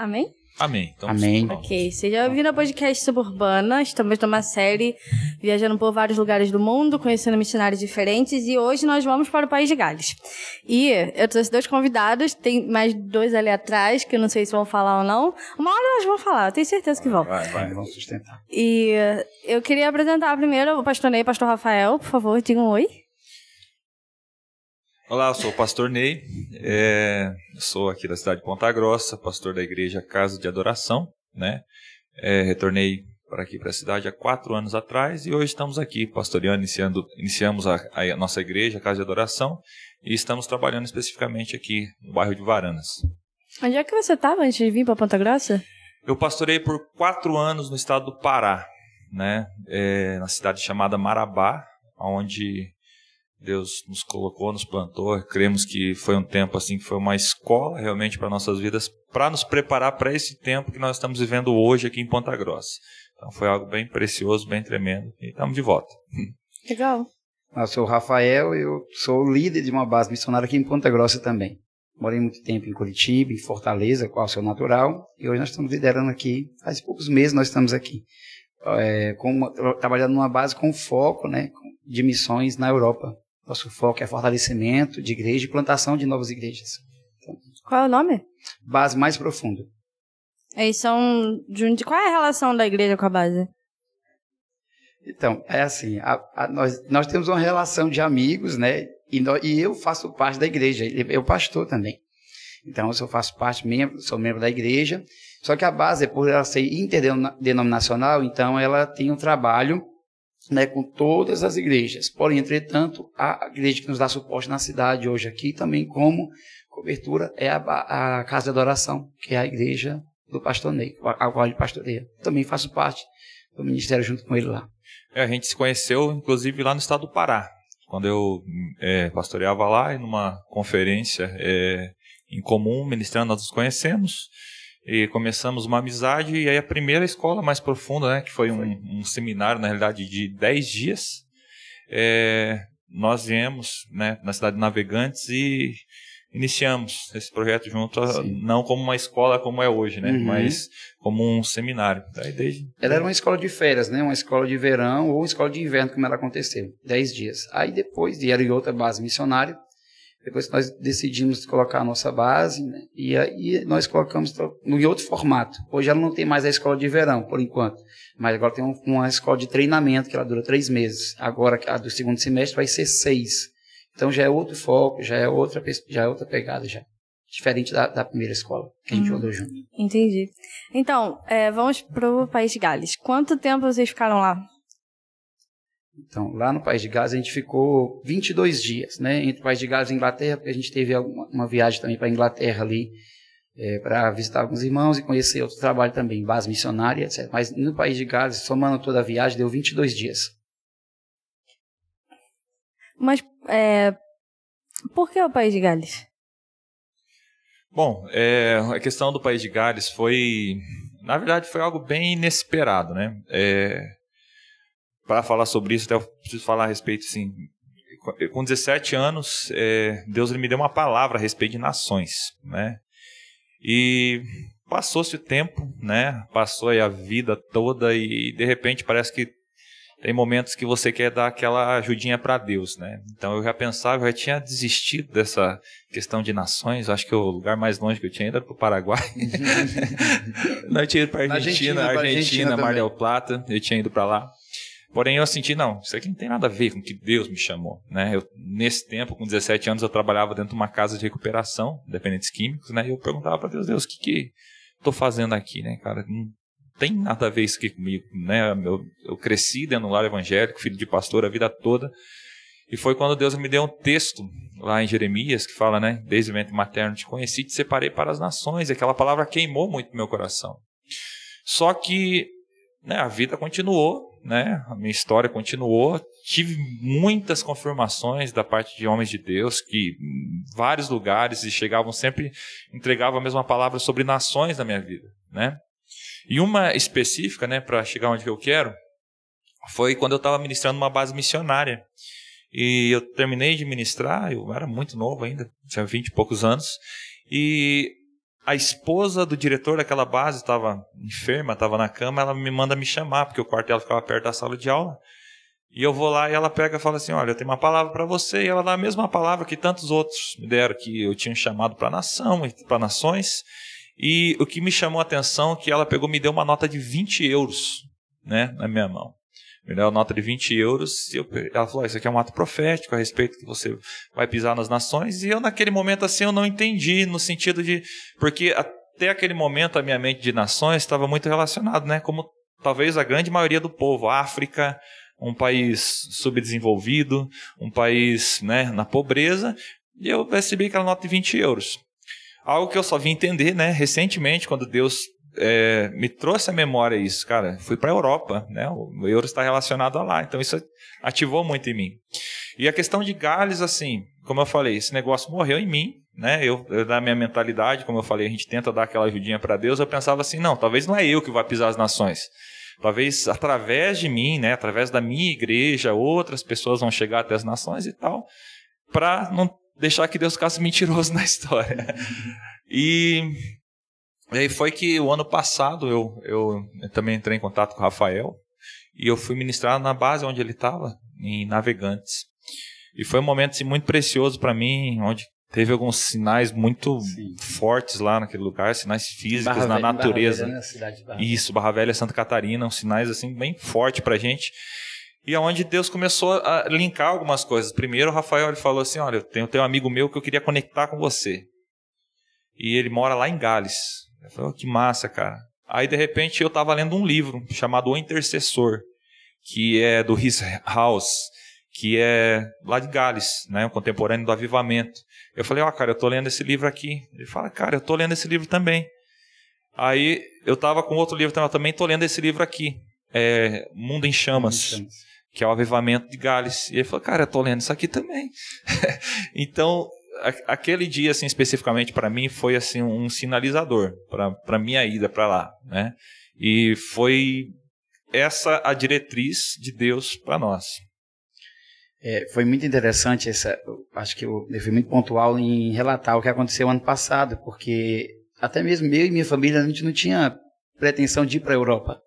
Amém? Amém. Então, Amém. Ok, seja bem-vindo ao podcast Suburbana. Estamos numa série viajando por vários lugares do mundo, conhecendo missionários diferentes e hoje nós vamos para o País de Gales. E eu trouxe dois convidados, tem mais dois ali atrás, que eu não sei se vão falar ou não. Uma hora elas vão falar, eu tenho certeza que vão. Vai, vai. Vamos sustentar. E eu queria apresentar primeiro o pastor Ney e o pastor Rafael. Por favor, digam um oi. Olá, eu sou o pastor Ney, é, sou aqui da cidade de Ponta Grossa, pastor da igreja Casa de Adoração, né? É, retornei para aqui para a cidade há quatro anos atrás e hoje estamos aqui pastoreando, iniciando, iniciamos a, a nossa igreja, a Casa de Adoração, e estamos trabalhando especificamente aqui no bairro de Varanas. Onde é que você estava antes de vir para Ponta Grossa? Eu pastorei por quatro anos no estado do Pará, né? É, na cidade chamada Marabá, onde Deus nos colocou, nos plantou. Cremos que foi um tempo assim que foi uma escola realmente para nossas vidas, para nos preparar para esse tempo que nós estamos vivendo hoje aqui em Ponta Grossa. Então foi algo bem precioso, bem tremendo. E estamos de volta. Legal. Eu sou o Rafael, eu sou líder de uma base missionária aqui em Ponta Grossa também. Morei muito tempo em Curitiba, em Fortaleza, qual é o seu natural, e hoje nós estamos liderando aqui, faz poucos meses nós estamos aqui, é, com uma, trabalhando numa base com foco né, de missões na Europa. Nosso foco é fortalecimento de igreja e plantação de novas igrejas. Qual é o nome? Base mais profunda. Eles são. De, qual é a relação da igreja com a base? Então, é assim, a, a, nós, nós temos uma relação de amigos, né? E, nós, e eu faço parte da igreja, eu pastor também. Então, eu faço parte, membro, sou membro da igreja. Só que a base, por ela ser interdenominacional, então ela tem um trabalho né, com todas as igrejas. Porém, entretanto, a igreja que nos dá suporte na cidade hoje aqui, também como cobertura, é a, a Casa de Adoração, que é a igreja do pastor Ney, a qual ele pastoreia. Também faço parte do ministério junto com ele lá. É, a gente se conheceu, inclusive, lá no estado do Pará. Quando eu é, pastoreava lá, numa conferência é, em comum, ministrando, nós nos conhecemos e começamos uma amizade. E aí a primeira escola mais profunda, né, que foi, um, um, seminário, na realidade, de 10 dias, é, nós viemos né, na cidade de Navegantes e iniciamos esse projeto junto, Sim. não como uma escola como é hoje, né? Uhum. Mas como um seminário. Daí, desde... Ela era uma escola de férias, né? Uma escola de verão ou escola de inverno, como ela aconteceu. Dez dias. Aí depois, e era em outra base missionária, depois nós decidimos colocar a nossa base, né? E aí nós colocamos em outro formato. Hoje ela não tem mais a escola de verão, por enquanto. Mas agora tem uma escola de treinamento, que ela dura três meses. Agora, a do segundo semestre vai ser seis. Então já é outro foco, já é outra, já é outra pegada já. Diferente da, da primeira escola que a gente rodou junto. Entendi. Então, é, vamos para o País de Gales. Quanto tempo vocês ficaram lá? Então, lá no País de Gales a gente ficou 22 dias, né? Entre o País de Gales e a Inglaterra, porque a gente teve alguma, uma viagem também para a Inglaterra ali, é, para visitar alguns irmãos e conhecer outro trabalho também, base missionária, etc. Mas no País de Gales, somando toda a viagem, deu 22 dias. Mas é, por que o País de Gales? Bom, é, a questão do País de Gales foi, na verdade, foi algo bem inesperado, né? É, Para falar sobre isso, até eu preciso falar a respeito, assim, com 17 anos, é, Deus me deu uma palavra a respeito de nações, né? E passou-se o tempo, né? Passou a vida toda e de repente parece que tem momentos que você quer dar aquela ajudinha para Deus, né? Então eu já pensava, eu já tinha desistido dessa questão de nações. Acho que o lugar mais longe que eu tinha ido era para o Paraguai. não, eu tinha ido para Argentina, Argentina, Argentina, Argentina Mar del Plata. Eu tinha ido para lá. Porém, eu senti, não, isso aqui não tem nada a ver com o que Deus me chamou, né? Eu, nesse tempo, com 17 anos, eu trabalhava dentro de uma casa de recuperação, dependentes químicos, né? E eu perguntava para Deus, Deus, o que que fazendo aqui, né, cara? Não tem nada a ver isso aqui comigo, né? Eu, eu cresci dentro do lar evangélico, filho de pastor a vida toda. E foi quando Deus me deu um texto lá em Jeremias que fala, né? Desde o ventre materno te conheci, te separei para as nações. Aquela palavra queimou muito meu coração. Só que né, a vida continuou, né? A minha história continuou. Tive muitas confirmações da parte de homens de Deus que em vários lugares e chegavam sempre entregavam a mesma palavra sobre nações na minha vida, né? E uma específica, né, para chegar onde eu quero, foi quando eu estava ministrando uma base missionária. E eu terminei de ministrar, eu era muito novo ainda, tinha vinte e poucos anos, e a esposa do diretor daquela base estava enferma, estava na cama, ela me manda me chamar, porque o quarto dela ficava perto da sala de aula. E eu vou lá e ela pega e fala assim: Olha, eu tenho uma palavra para você. E ela dá a mesma palavra que tantos outros me deram, que eu tinha chamado para nação e para nações. E o que me chamou a atenção é que ela pegou me deu uma nota de 20 euros né, na minha mão. Me deu nota de 20 euros. E eu, ela falou: Isso aqui é um ato profético a respeito que você vai pisar nas nações. E eu, naquele momento, assim, eu não entendi, no sentido de. Porque até aquele momento a minha mente de nações estava muito relacionada, né? Como talvez a grande maioria do povo, África, um país subdesenvolvido, um país né, na pobreza, e eu recebi aquela nota de 20 euros. Algo que eu só vim entender né, recentemente, quando Deus é, me trouxe à memória isso, cara, fui para a Europa, né, o euro está relacionado a lá, então isso ativou muito em mim. E a questão de Gales, assim, como eu falei, esse negócio morreu em mim, né? Eu, eu da minha mentalidade, como eu falei, a gente tenta dar aquela ajudinha para Deus, eu pensava assim, não, talvez não é eu que vou pisar as nações. Talvez através de mim, né, através da minha igreja, outras pessoas vão chegar até as nações e tal, para não deixar que Deus ficasse mentiroso na história. E, e aí foi que o ano passado eu, eu, eu também entrei em contato com o Rafael e eu fui ministrar na base onde ele estava, em Navegantes. E foi um momento assim, muito precioso para mim, onde teve alguns sinais muito Sim. fortes lá naquele lugar, sinais físicos Barra na Velha, natureza. Barra Velha, né? Barra Isso, Barra Velha, Santa Catarina, sinais assim bem fortes pra gente. E aonde Deus começou a linkar algumas coisas. Primeiro, o Rafael ele falou assim: Olha, eu tenho, tenho um amigo meu que eu queria conectar com você. E ele mora lá em Gales. Eu falei: oh, Que massa, cara. Aí, de repente, eu estava lendo um livro chamado O Intercessor, que é do His House, que é lá de Gales, né, um contemporâneo do avivamento. Eu falei, ó, oh, cara, eu tô lendo esse livro aqui. Ele fala, cara, eu tô lendo esse livro também. Aí eu tava com outro livro também, tô lendo esse livro aqui, é Mundo em Chamas, Mundo em Chamas. que é o Avivamento de Gales. E ele falou, cara, eu tô lendo isso aqui também. então, aquele dia, assim, especificamente para mim, foi assim um sinalizador para minha ida para lá, né? E foi essa a diretriz de Deus para nós. É, foi muito interessante essa, acho que eu, fui muito pontual em relatar o que aconteceu ano passado, porque até mesmo eu e minha família a gente não tinha pretensão de ir para a Europa.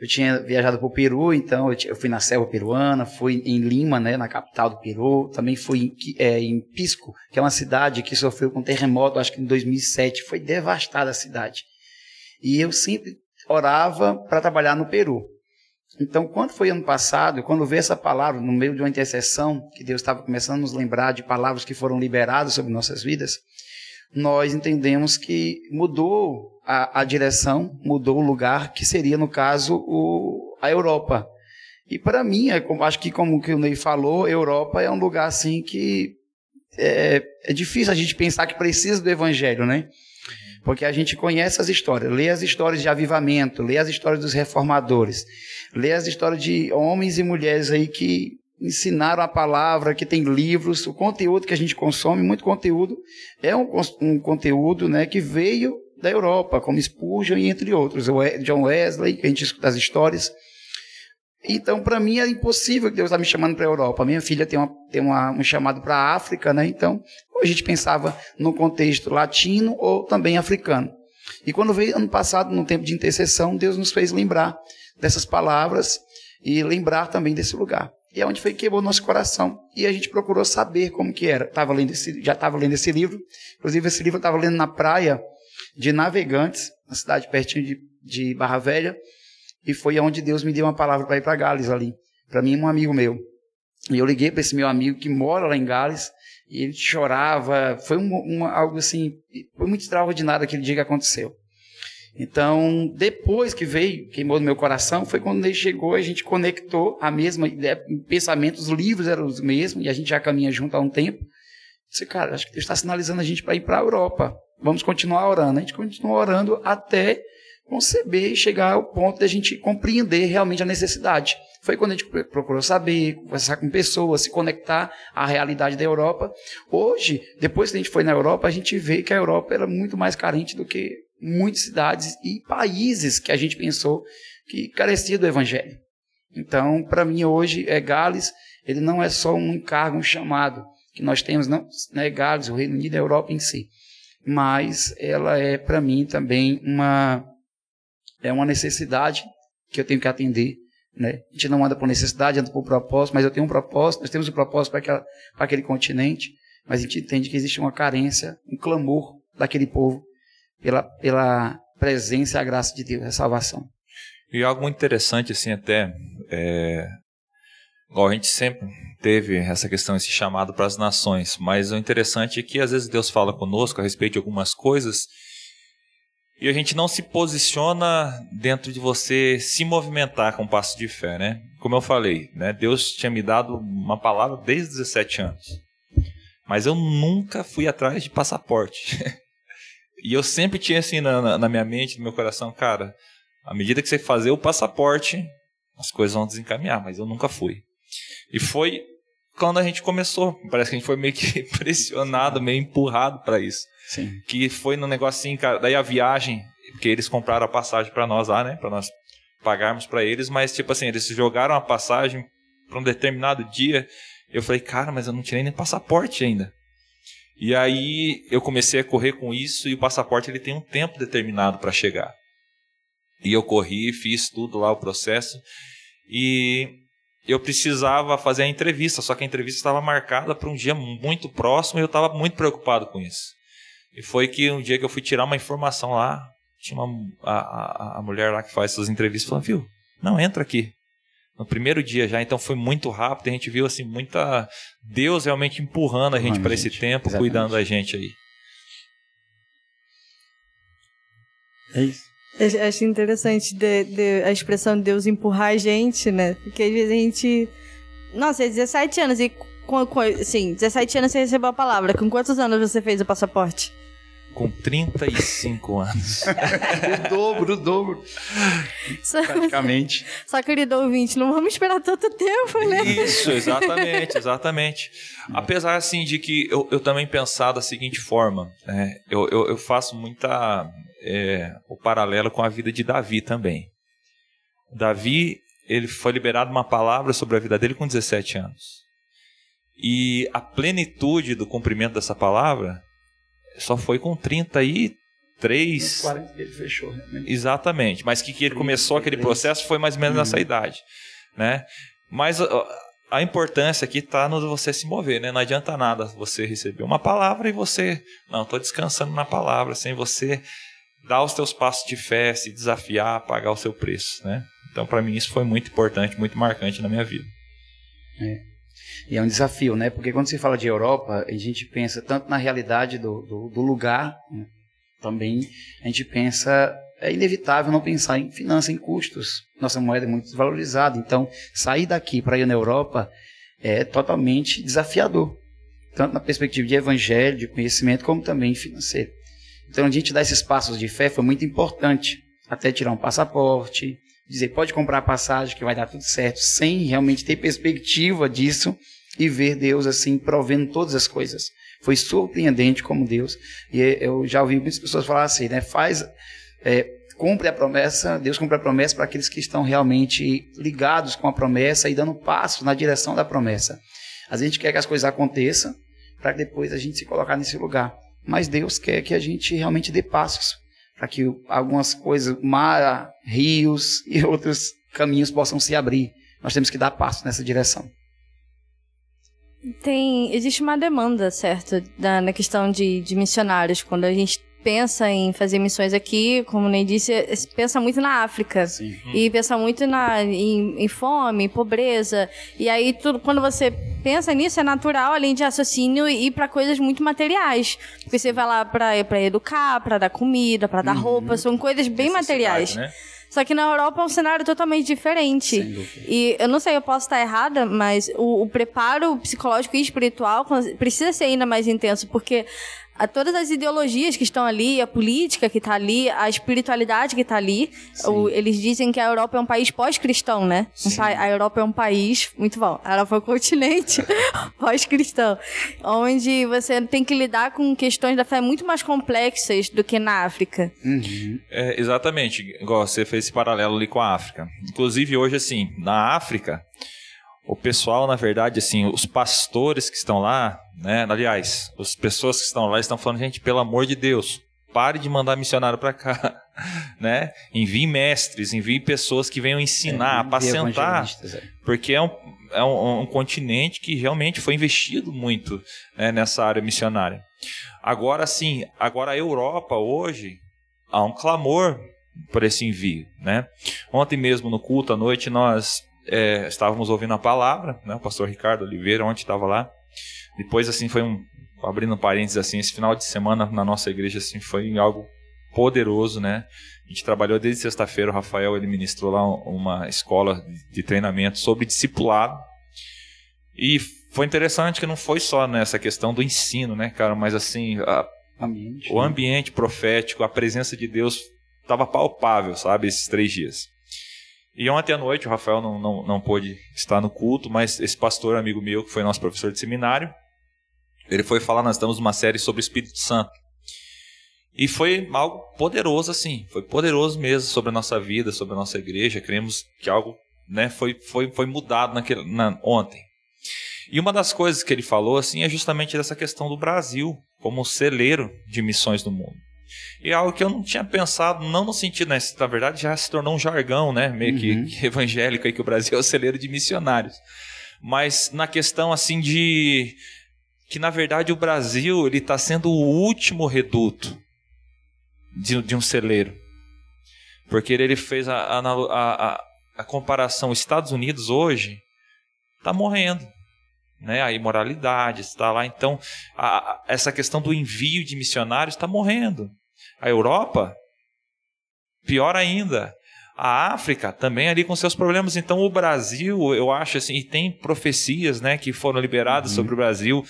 Eu tinha viajado para o Peru, então eu, eu, fui na selva peruana, fui em Lima, né, na capital do Peru, também fui em, é, em Pisco, que é uma cidade que sofreu com terremoto, acho que em 2007, foi devastada a cidade. E eu sempre orava para trabalhar no Peru. Então, quando foi ano passado, quando veio essa palavra no meio de uma intercessão, que Deus estava começando a nos lembrar de palavras que foram liberadas sobre nossas vidas, nós entendemos que mudou a, a direção, mudou o lugar, que seria, no caso, o, a Europa. E para mim, é, acho que como que o Ney falou, Europa é um lugar assim que é, é difícil a gente pensar que precisa do Evangelho, né? Porque a gente conhece as histórias, lê as histórias de avivamento, lê as histórias dos reformadores, lê as histórias de homens e mulheres aí que ensinaram a palavra, que tem livros, o conteúdo que a gente consome, muito conteúdo, é um, um conteúdo né, que veio da Europa, como Spurgeon e entre outros, John Wesley, que a gente escuta as histórias. Então, para mim, é impossível que Deus está me chamando para a Europa. Minha filha tem, uma, tem uma, um chamado para a África, né? Então, a gente pensava no contexto latino ou também africano. E quando veio ano passado, no tempo de intercessão, Deus nos fez lembrar dessas palavras e lembrar também desse lugar. E é onde foi que quebrou nosso coração. E a gente procurou saber como que era. Tava lendo esse, já estava lendo esse livro. Inclusive, esse livro eu estava lendo na praia de Navegantes, na cidade pertinho de, de Barra Velha. E foi onde Deus me deu uma palavra para ir para Gales ali. Para mim, um amigo meu. E eu liguei para esse meu amigo que mora lá em Gales. E ele chorava. Foi um, algo assim. Foi muito extraordinário aquele dia que aconteceu. Então, depois que veio, queimou no meu coração, foi quando ele chegou, a gente conectou a mesma ideia, pensamento, os livros eram os mesmos, e a gente já caminha junto há um tempo. Disse, cara, acho que Deus está sinalizando a gente para ir para a Europa. Vamos continuar orando. A gente continua orando até conceber e chegar ao ponto de a gente compreender realmente a necessidade. Foi quando a gente procurou saber, conversar com pessoas, se conectar à realidade da Europa. Hoje, depois que a gente foi na Europa, a gente vê que a Europa era muito mais carente do que muitas cidades e países que a gente pensou que carecia do evangelho. Então, para mim hoje é Gales, ele não é só um encargo, um chamado que nós temos, não, é Gales, o Reino Unido, a Europa em si. Mas ela é para mim também uma é uma necessidade que eu tenho que atender, né? A gente não anda por necessidade, anda por propósito, mas eu tenho um propósito, nós temos um propósito para aquele continente, mas a gente entende que existe uma carência, um clamor daquele povo pela, pela presença e a graça de Deus, a salvação. E algo muito interessante, assim, até, é, igual a gente sempre teve essa questão, esse chamado para as nações, mas o interessante é que às vezes Deus fala conosco a respeito de algumas coisas e a gente não se posiciona dentro de você se movimentar com um passo de fé, né? Como eu falei, né? Deus tinha me dado uma palavra desde 17 anos, mas eu nunca fui atrás de passaporte. e eu sempre tinha assim na, na minha mente, no meu coração, cara, à medida que você fazer o passaporte, as coisas vão desencaminhar, mas eu nunca fui. E foi quando a gente começou. Parece que a gente foi meio que pressionado, meio empurrado para isso. Sim. Que foi no negocinho, cara. Daí a viagem, porque eles compraram a passagem para nós lá, né? Para nós pagarmos para eles, mas tipo assim, eles jogaram a passagem para um determinado dia. Eu falei, cara, mas eu não tirei nem passaporte ainda. E aí eu comecei a correr com isso e o passaporte ele tem um tempo determinado para chegar. E eu corri, fiz tudo lá o processo e eu precisava fazer a entrevista, só que a entrevista estava marcada para um dia muito próximo e eu estava muito preocupado com isso. E foi que um dia que eu fui tirar uma informação lá, tinha uma, a, a, mulher lá que faz essas entrevistas falando, viu, não, entra aqui. No primeiro dia já, então foi muito rápido, a gente viu assim, muita Deus realmente empurrando a gente para esse tempo, Exatamente. cuidando da gente aí. É isso. Eu acho interessante de, de, a expressão de Deus empurrar a gente, né? Porque às vezes a gente. Nossa, é 17 anos e. Com, com, sim, 17 anos você recebeu a palavra. Com quantos anos você fez o passaporte? Com 35 anos. o dobro, o dobro. Só, Praticamente. Só querido ouvinte, não vamos esperar tanto tempo, né? Isso, exatamente, exatamente. Apesar, assim, de que eu, eu também pensar da seguinte forma, né? eu, eu, eu faço muita é, o paralelo com a vida de Davi também. Davi, ele foi liberado uma palavra sobre a vida dele com 17 anos. E a plenitude do cumprimento dessa palavra só foi com 33. 40 que ele fechou. Né? Exatamente. Mas que, que ele começou aquele processo foi mais ou menos nessa uhum. idade. Né? Mas a, a importância aqui está no você se mover, né? Não adianta nada você receber uma palavra e você. Não, estou descansando na palavra, sem você dar os teus passos de fé, se desafiar, pagar o seu preço, né? Então, para mim, isso foi muito importante, muito marcante na minha vida. É. E é um desafio, né? Porque quando se fala de Europa, a gente pensa tanto na realidade do, do, do lugar, né? também a gente pensa é inevitável não pensar em finanças, em custos. Nossa moeda é muito desvalorizada. Então, sair daqui para ir na Europa é totalmente desafiador. Tanto na perspectiva de evangelho, de conhecimento, como também financeiro. Então, a gente dar esses passos de fé foi muito importante. Até tirar um passaporte, dizer, pode comprar a passagem que vai dar tudo certo, sem realmente ter perspectiva disso e ver Deus assim provendo todas as coisas. Foi surpreendente como Deus. E eu já ouvi muitas pessoas falar assim, né? Faz, é, cumpre a promessa, Deus cumpre a promessa para aqueles que estão realmente ligados com a promessa e dando passos na direção da promessa. A gente quer que as coisas aconteçam para depois a gente se colocar nesse lugar mas Deus quer que a gente realmente dê passos para que algumas coisas, mar, rios e outros caminhos possam se abrir. Nós temos que dar passos nessa direção. Tem, existe uma demanda, certo, da, na questão de, de missionários. Quando a gente pensa em fazer missões aqui, como nem disse, pensa muito na África. Sim. E pensa muito na, em, em fome, pobreza. E aí, tudo, quando você pensa nisso, é natural, além de raciocínio, ir para coisas muito materiais. Porque você vai lá para educar, para dar comida, para dar uhum. roupa, são coisas bem materiais. Né? Só que na Europa é um cenário totalmente diferente. E eu não sei, eu posso estar errada, mas o, o preparo psicológico e espiritual precisa ser ainda mais intenso, porque a todas as ideologias que estão ali, a política que está ali, a espiritualidade que está ali. O, eles dizem que a Europa é um país pós-cristão, né? Um a Europa é um país, muito bom, a Europa é um continente pós-cristão, onde você tem que lidar com questões da fé muito mais complexas do que na África. Uhum. É, exatamente, igual você fez esse paralelo ali com a África. Inclusive hoje, assim, na África, o pessoal, na verdade, assim, os pastores que estão lá, né? Aliás, as pessoas que estão lá estão falando, gente, pelo amor de Deus, pare de mandar missionário para cá, né? Envie mestres, envie pessoas que venham ensinar, é, apacentar, é. porque é um, é um, um, continente que realmente foi investido muito né, nessa área missionária. Agora sim, agora a Europa hoje há um clamor por esse envio, né? Ontem mesmo no culto à noite nós é, estávamos ouvindo a palavra, né? O pastor Ricardo Oliveira ontem estava lá. Depois assim foi um abrindo parênteses assim, esse final de semana na nossa igreja assim foi algo poderoso, né? A gente trabalhou desde sexta-feira, o Rafael ele ministrou lá uma escola de treinamento sobre discipulado. E foi interessante que não foi só nessa questão do ensino, né, cara, mas assim, a, ambiente, o né? ambiente profético, a presença de Deus estava palpável, sabe, esses três dias. E ontem à noite, o Rafael não, não, não pôde estar no culto, mas esse pastor amigo meu, que foi nosso professor de seminário, ele foi falar, nós estamos numa série sobre o Espírito Santo. E foi algo poderoso, assim, foi poderoso mesmo sobre a nossa vida, sobre a nossa igreja. Cremos que algo né, foi, foi, foi mudado naquele, na, ontem. E uma das coisas que ele falou assim é justamente dessa questão do Brasil como celeiro de missões no mundo. E é algo que eu não tinha pensado, não no sentido, né? Na verdade, já se tornou um jargão, né? Meio uhum. que, que evangélico aí, que o Brasil é o celeiro de missionários. Mas na questão, assim, de que na verdade o Brasil ele está sendo o último reduto de, de, um celeiro, porque ele fez a, a, a, a comparação Estados Unidos hoje está morrendo, né? A imoralidade está lá, então a, essa questão do envio de missionários está morrendo. A Europa, pior ainda, a África também ali com seus problemas. Então o Brasil, eu acho assim, e tem profecias, né, que foram liberadas uhum. sobre o Brasil,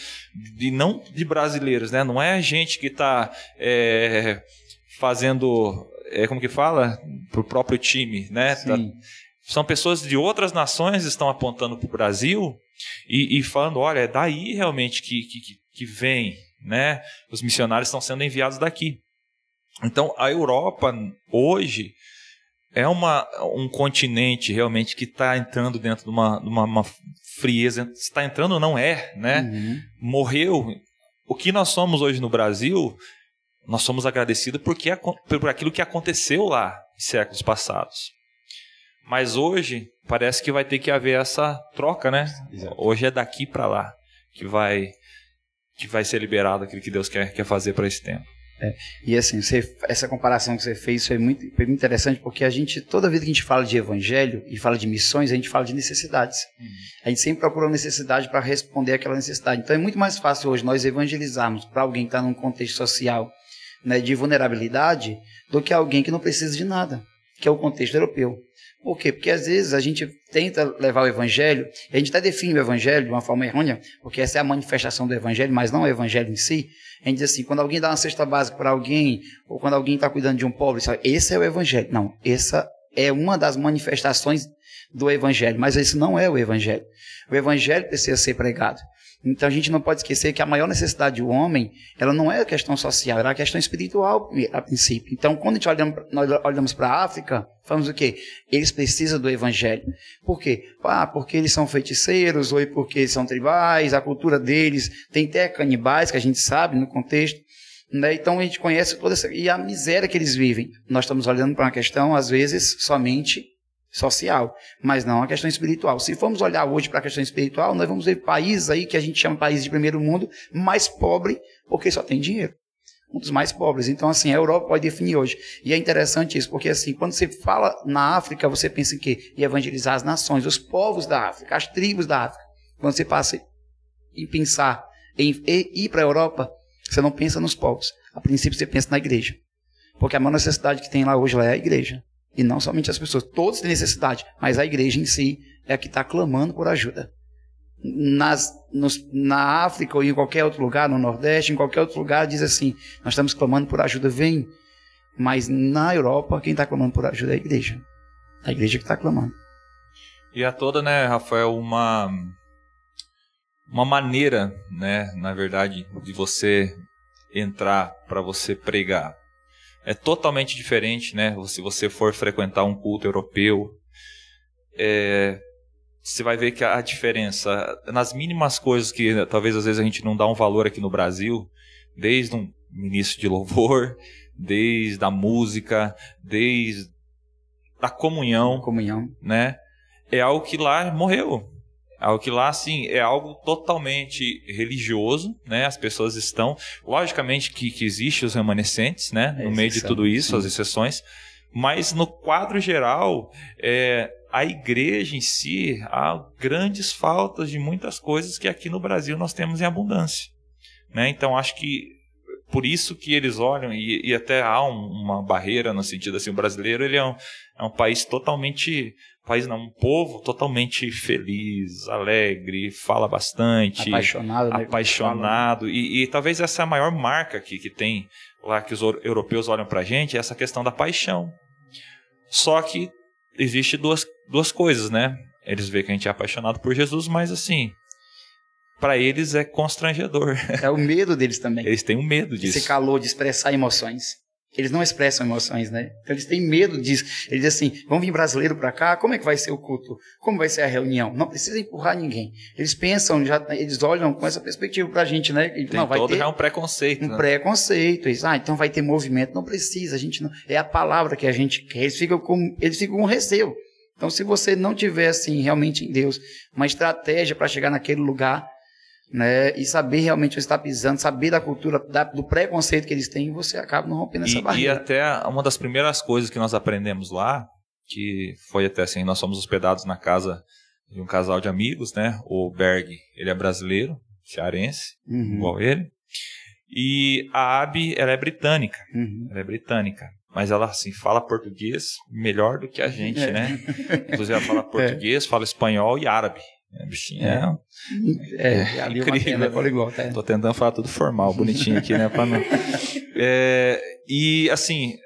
e não de brasileiros, né? Não é a gente que está é, fazendo, é, como que fala, para o próprio time, né? Tá, são pessoas de outras nações que estão apontando para o Brasil e, e, falando, olha, é daí realmente que, que, que vem, né? Os missionários estão sendo enviados daqui. Então a Europa hoje é uma, um continente realmente que está entrando dentro de uma, de uma, uma frieza. Está entrando, não é, né? Uhum. Morreu. O que nós somos hoje no Brasil, nós somos agradecidos porque, por aquilo que aconteceu lá em séculos passados. Mas hoje parece que vai ter que haver essa troca, né? Exato. Hoje é daqui para lá que vai que vai ser liberado aquilo que Deus quer, quer fazer para esse tempo. É, e assim, você, essa comparação que você fez foi muito, foi muito interessante porque a gente, toda vez que a gente fala de evangelho e fala de missões, a gente fala de necessidades. Uhum. A gente sempre procura necessidade para responder aquela necessidade. Então é muito mais fácil hoje nós evangelizarmos para alguém que está num contexto social né, de vulnerabilidade do que alguém que não precisa de nada, que é o contexto europeu. Por quê? Porque às vezes a gente tenta levar o evangelho, e a gente até define o evangelho de uma forma errônea, porque essa é a manifestação do evangelho, mas não é o evangelho em si. A gente diz assim, quando alguém dá uma cesta básica para alguém, ou quando alguém está cuidando de um pobre, sabe? esse é o evangelho. Não, essa é uma das manifestações do evangelho, mas esse não é o evangelho. O evangelho precisa ser pregado. Então a gente não pode esquecer que a maior necessidade do homem, ela não é a questão social, ela é a questão espiritual a princípio. Então quando a gente olha, nós olhamos para a África, falamos o quê? Eles precisam do evangelho. Por quê? Ah, porque eles são feiticeiros, ou porque eles são tribais, a cultura deles, tem até canibais que a gente sabe no contexto. Né? Então a gente conhece toda essa. E a miséria que eles vivem. Nós estamos olhando para uma questão, às vezes, somente social, mas não a questão espiritual. Se formos olhar hoje para a questão espiritual, nós vamos ver países aí que a gente chama países de primeiro mundo mais pobre porque só tem dinheiro. Um dos mais pobres. Então, assim, a Europa pode definir hoje. E é interessante isso, porque, assim, quando você fala na África, você pensa em quê? Em evangelizar as nações, os povos da África, as tribos da África. Quando você passa em pensar em ir para a Europa, você não pensa nos povos. A princípio, você pensa na igreja. Porque a maior necessidade que tem lá hoje lá é a igreja. E não somente as pessoas, todos têm necessidade, mas a igreja em si é a que está clamando por ajuda. Nas, nos, na África ou em qualquer outro lugar, no Nordeste, em qualquer outro lugar, diz assim: nós estamos clamando por ajuda, vem. Mas na Europa, quem está clamando por ajuda é a igreja. A igreja que está clamando. E a toda, né, Rafael, uma uma maneira, né, na verdade, de você entrar para você pregar é totalmente diferente, né? Se você for frequentar um culto europeu, é, você vai ver que a diferença, nas mínimas coisas que né, talvez às vezes a gente não dá um valor aqui no Brasil, desde um ministro de louvor, desde a música, desde a comunhão, comunhão, né? É algo que lá morreu. É algo que lá, assim, é algo totalmente religioso, né? As pessoas estão... Logicamente que, que existe os remanescentes, né? No meio de tudo isso, sim. as exceções. Mas no quadro geral, é, a igreja em si há grandes faltas de muitas coisas que aqui no Brasil nós temos em abundância. Né? Então acho que por isso que eles olham e, e até há um, uma barreira no sentido assim, o brasileiro ele é um, é um país totalmente país não, um povo totalmente feliz, alegre, fala bastante, apaixonado, né? apaixonado e, e, talvez essa é a maior marca que, que tem lá que os europeus olham para a gente, é essa questão da paixão. Só que existe duas, duas coisas, né? Eles veem que a gente é apaixonado por Jesus, mas assim, para eles é constrangedor. É o medo deles também. Eles têm um medo disso. Esse calor de expressar emoções. Eles não expressam emoções, né? Então eles têm medo disso. Eles dizem assim: vamos vir brasileiro para cá, como é que vai ser o culto? Como vai ser a reunião? Não precisa empurrar ninguém. Eles pensam, já, eles olham com essa perspectiva para a gente, né? Tem não, vai todo ter um preconceito. Um né? preconceito. Eles, ah, então vai ter movimento. Não precisa, a gente não. É a palavra que a gente quer. Eles ficam com, eles ficam com receio. Então, se você não tiver, assim, realmente em Deus, uma estratégia para chegar naquele lugar, né, e saber realmente onde está pisando, saber da cultura, da, do preconceito que eles têm, você acaba não rompendo essa e, barreira. E até uma das primeiras coisas que nós aprendemos lá, que foi até assim, nós fomos hospedados na casa de um casal de amigos, né? O Berg, ele é brasileiro, cearense, uhum. igual ele. E a Abby, ela é britânica. Uhum. Ela é britânica. Mas ela, assim, fala português melhor do que a gente, é. né? Inclusive, ela fala é. português, é. fala espanhol e árabe. É, bichinha é, é, é incrível. Uma poliglota, tá? Tô tentando falar tudo formal, bonitinho aqui, né? Pra não... é, e assim,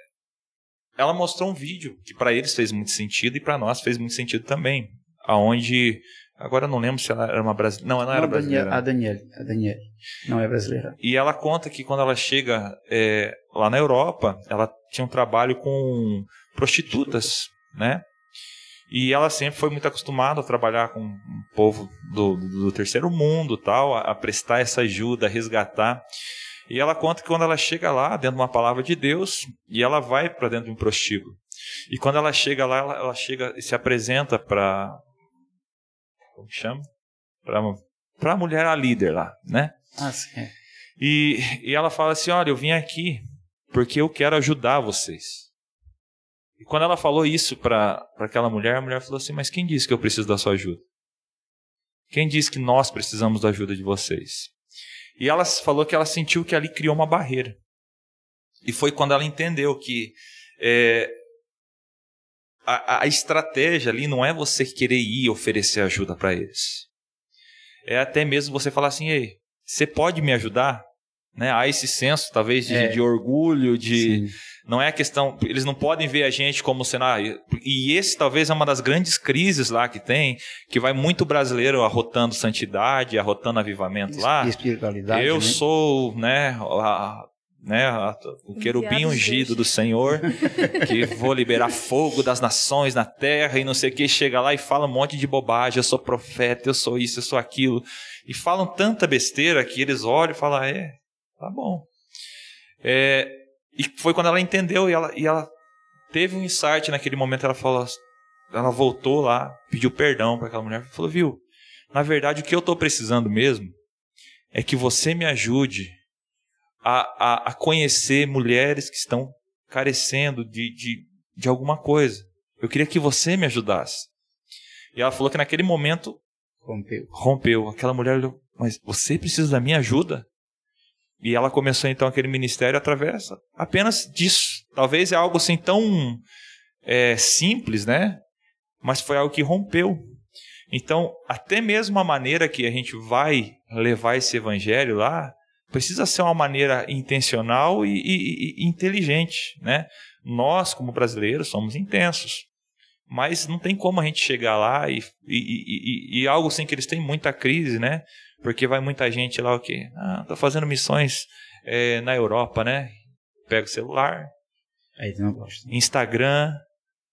ela mostrou um vídeo que para eles fez muito sentido e para nós fez muito sentido também, aonde agora eu não lembro se ela era uma brasileira, não, ela não, não era brasileira. A Daniela, a Daniela, não é brasileira. E ela conta que quando ela chega é, lá na Europa, ela tinha um trabalho com prostitutas, né? E ela sempre foi muito acostumada a trabalhar com o povo do, do, do terceiro mundo, tal, a, a, prestar essa ajuda, a resgatar. E ela conta que quando ela chega lá, dentro de uma palavra de Deus, e ela vai para dentro de um prostíbulo. E quando ela chega lá, ela, ela chega e se apresenta para. Como chama? Para a mulher, a líder lá, né? Ah, sim. E, e ela fala assim: Olha, eu vim aqui porque eu quero ajudar vocês. E quando ela falou isso para aquela mulher, a mulher falou assim: Mas quem disse que eu preciso da sua ajuda? Quem disse que nós precisamos da ajuda de vocês? E ela falou que ela sentiu que ali criou uma barreira. E foi quando ela entendeu que é, a, a, estratégia ali não é você querer ir oferecer ajuda para eles. É até mesmo você falar assim: Ei, você pode me ajudar? Né? Há esse senso, talvez, de, é. de orgulho, de. Sim não é a questão, eles não podem ver a gente como cenário. E esse talvez é uma das grandes crises lá que tem, que vai muito brasileiro arrotando santidade, arrotando avivamento lá. Espiritualidade. Eu né? sou, né, a, né, a, o querubim ungido do Senhor, que vou liberar fogo das nações na terra e não sei o que, chega lá e fala um monte de bobagem, eu sou profeta, eu sou isso, eu sou aquilo. E falam tanta besteira que eles olham e falam, é, tá bom. É, e foi quando ela entendeu e ela, e ela teve um insight naquele momento. Ela falou, ela voltou lá, pediu perdão para aquela mulher, falou, viu? Na verdade, o que eu estou precisando mesmo é que você me ajude a, a, a conhecer mulheres que estão carecendo de, de, de alguma coisa. Eu queria que você me ajudasse. E ela falou que naquele momento rompeu. Rompeu. Aquela mulher olhou, mas você precisa da minha ajuda? E ela começou então aquele ministério através apenas disso. Talvez é algo assim tão é, simples, né? Mas foi algo que rompeu. Então, até mesmo a maneira que a gente vai levar esse evangelho lá precisa ser uma maneira intencional e, e, e inteligente, né? Nós, como brasileiros, somos intensos. Mas não tem como a gente chegar lá e, e, algo assim que eles têm muita crise, né? Porque vai muita gente lá o quê? Ah, tô fazendo missões é, na Europa, né? Pega o celular. Aí não gosta. Instagram.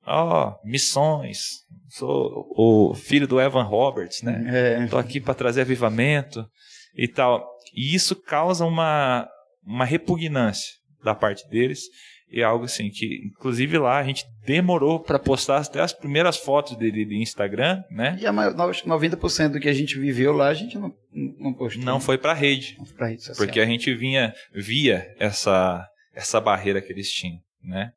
ó, oh, missões, sou o filho do Evan Roberts, né? É. aqui para trazer avivamento e tal. E isso causa uma, uma repugnância da parte deles. E é algo assim que, inclusive lá, a gente demorou para postar até as primeiras fotos dele de Instagram, né? E a maior, 90% do que a gente viveu lá, a gente não, não postou. Não foi para rede. Não foi pra rede social. Porque a gente vinha, via essa, essa barreira que eles tinham, né?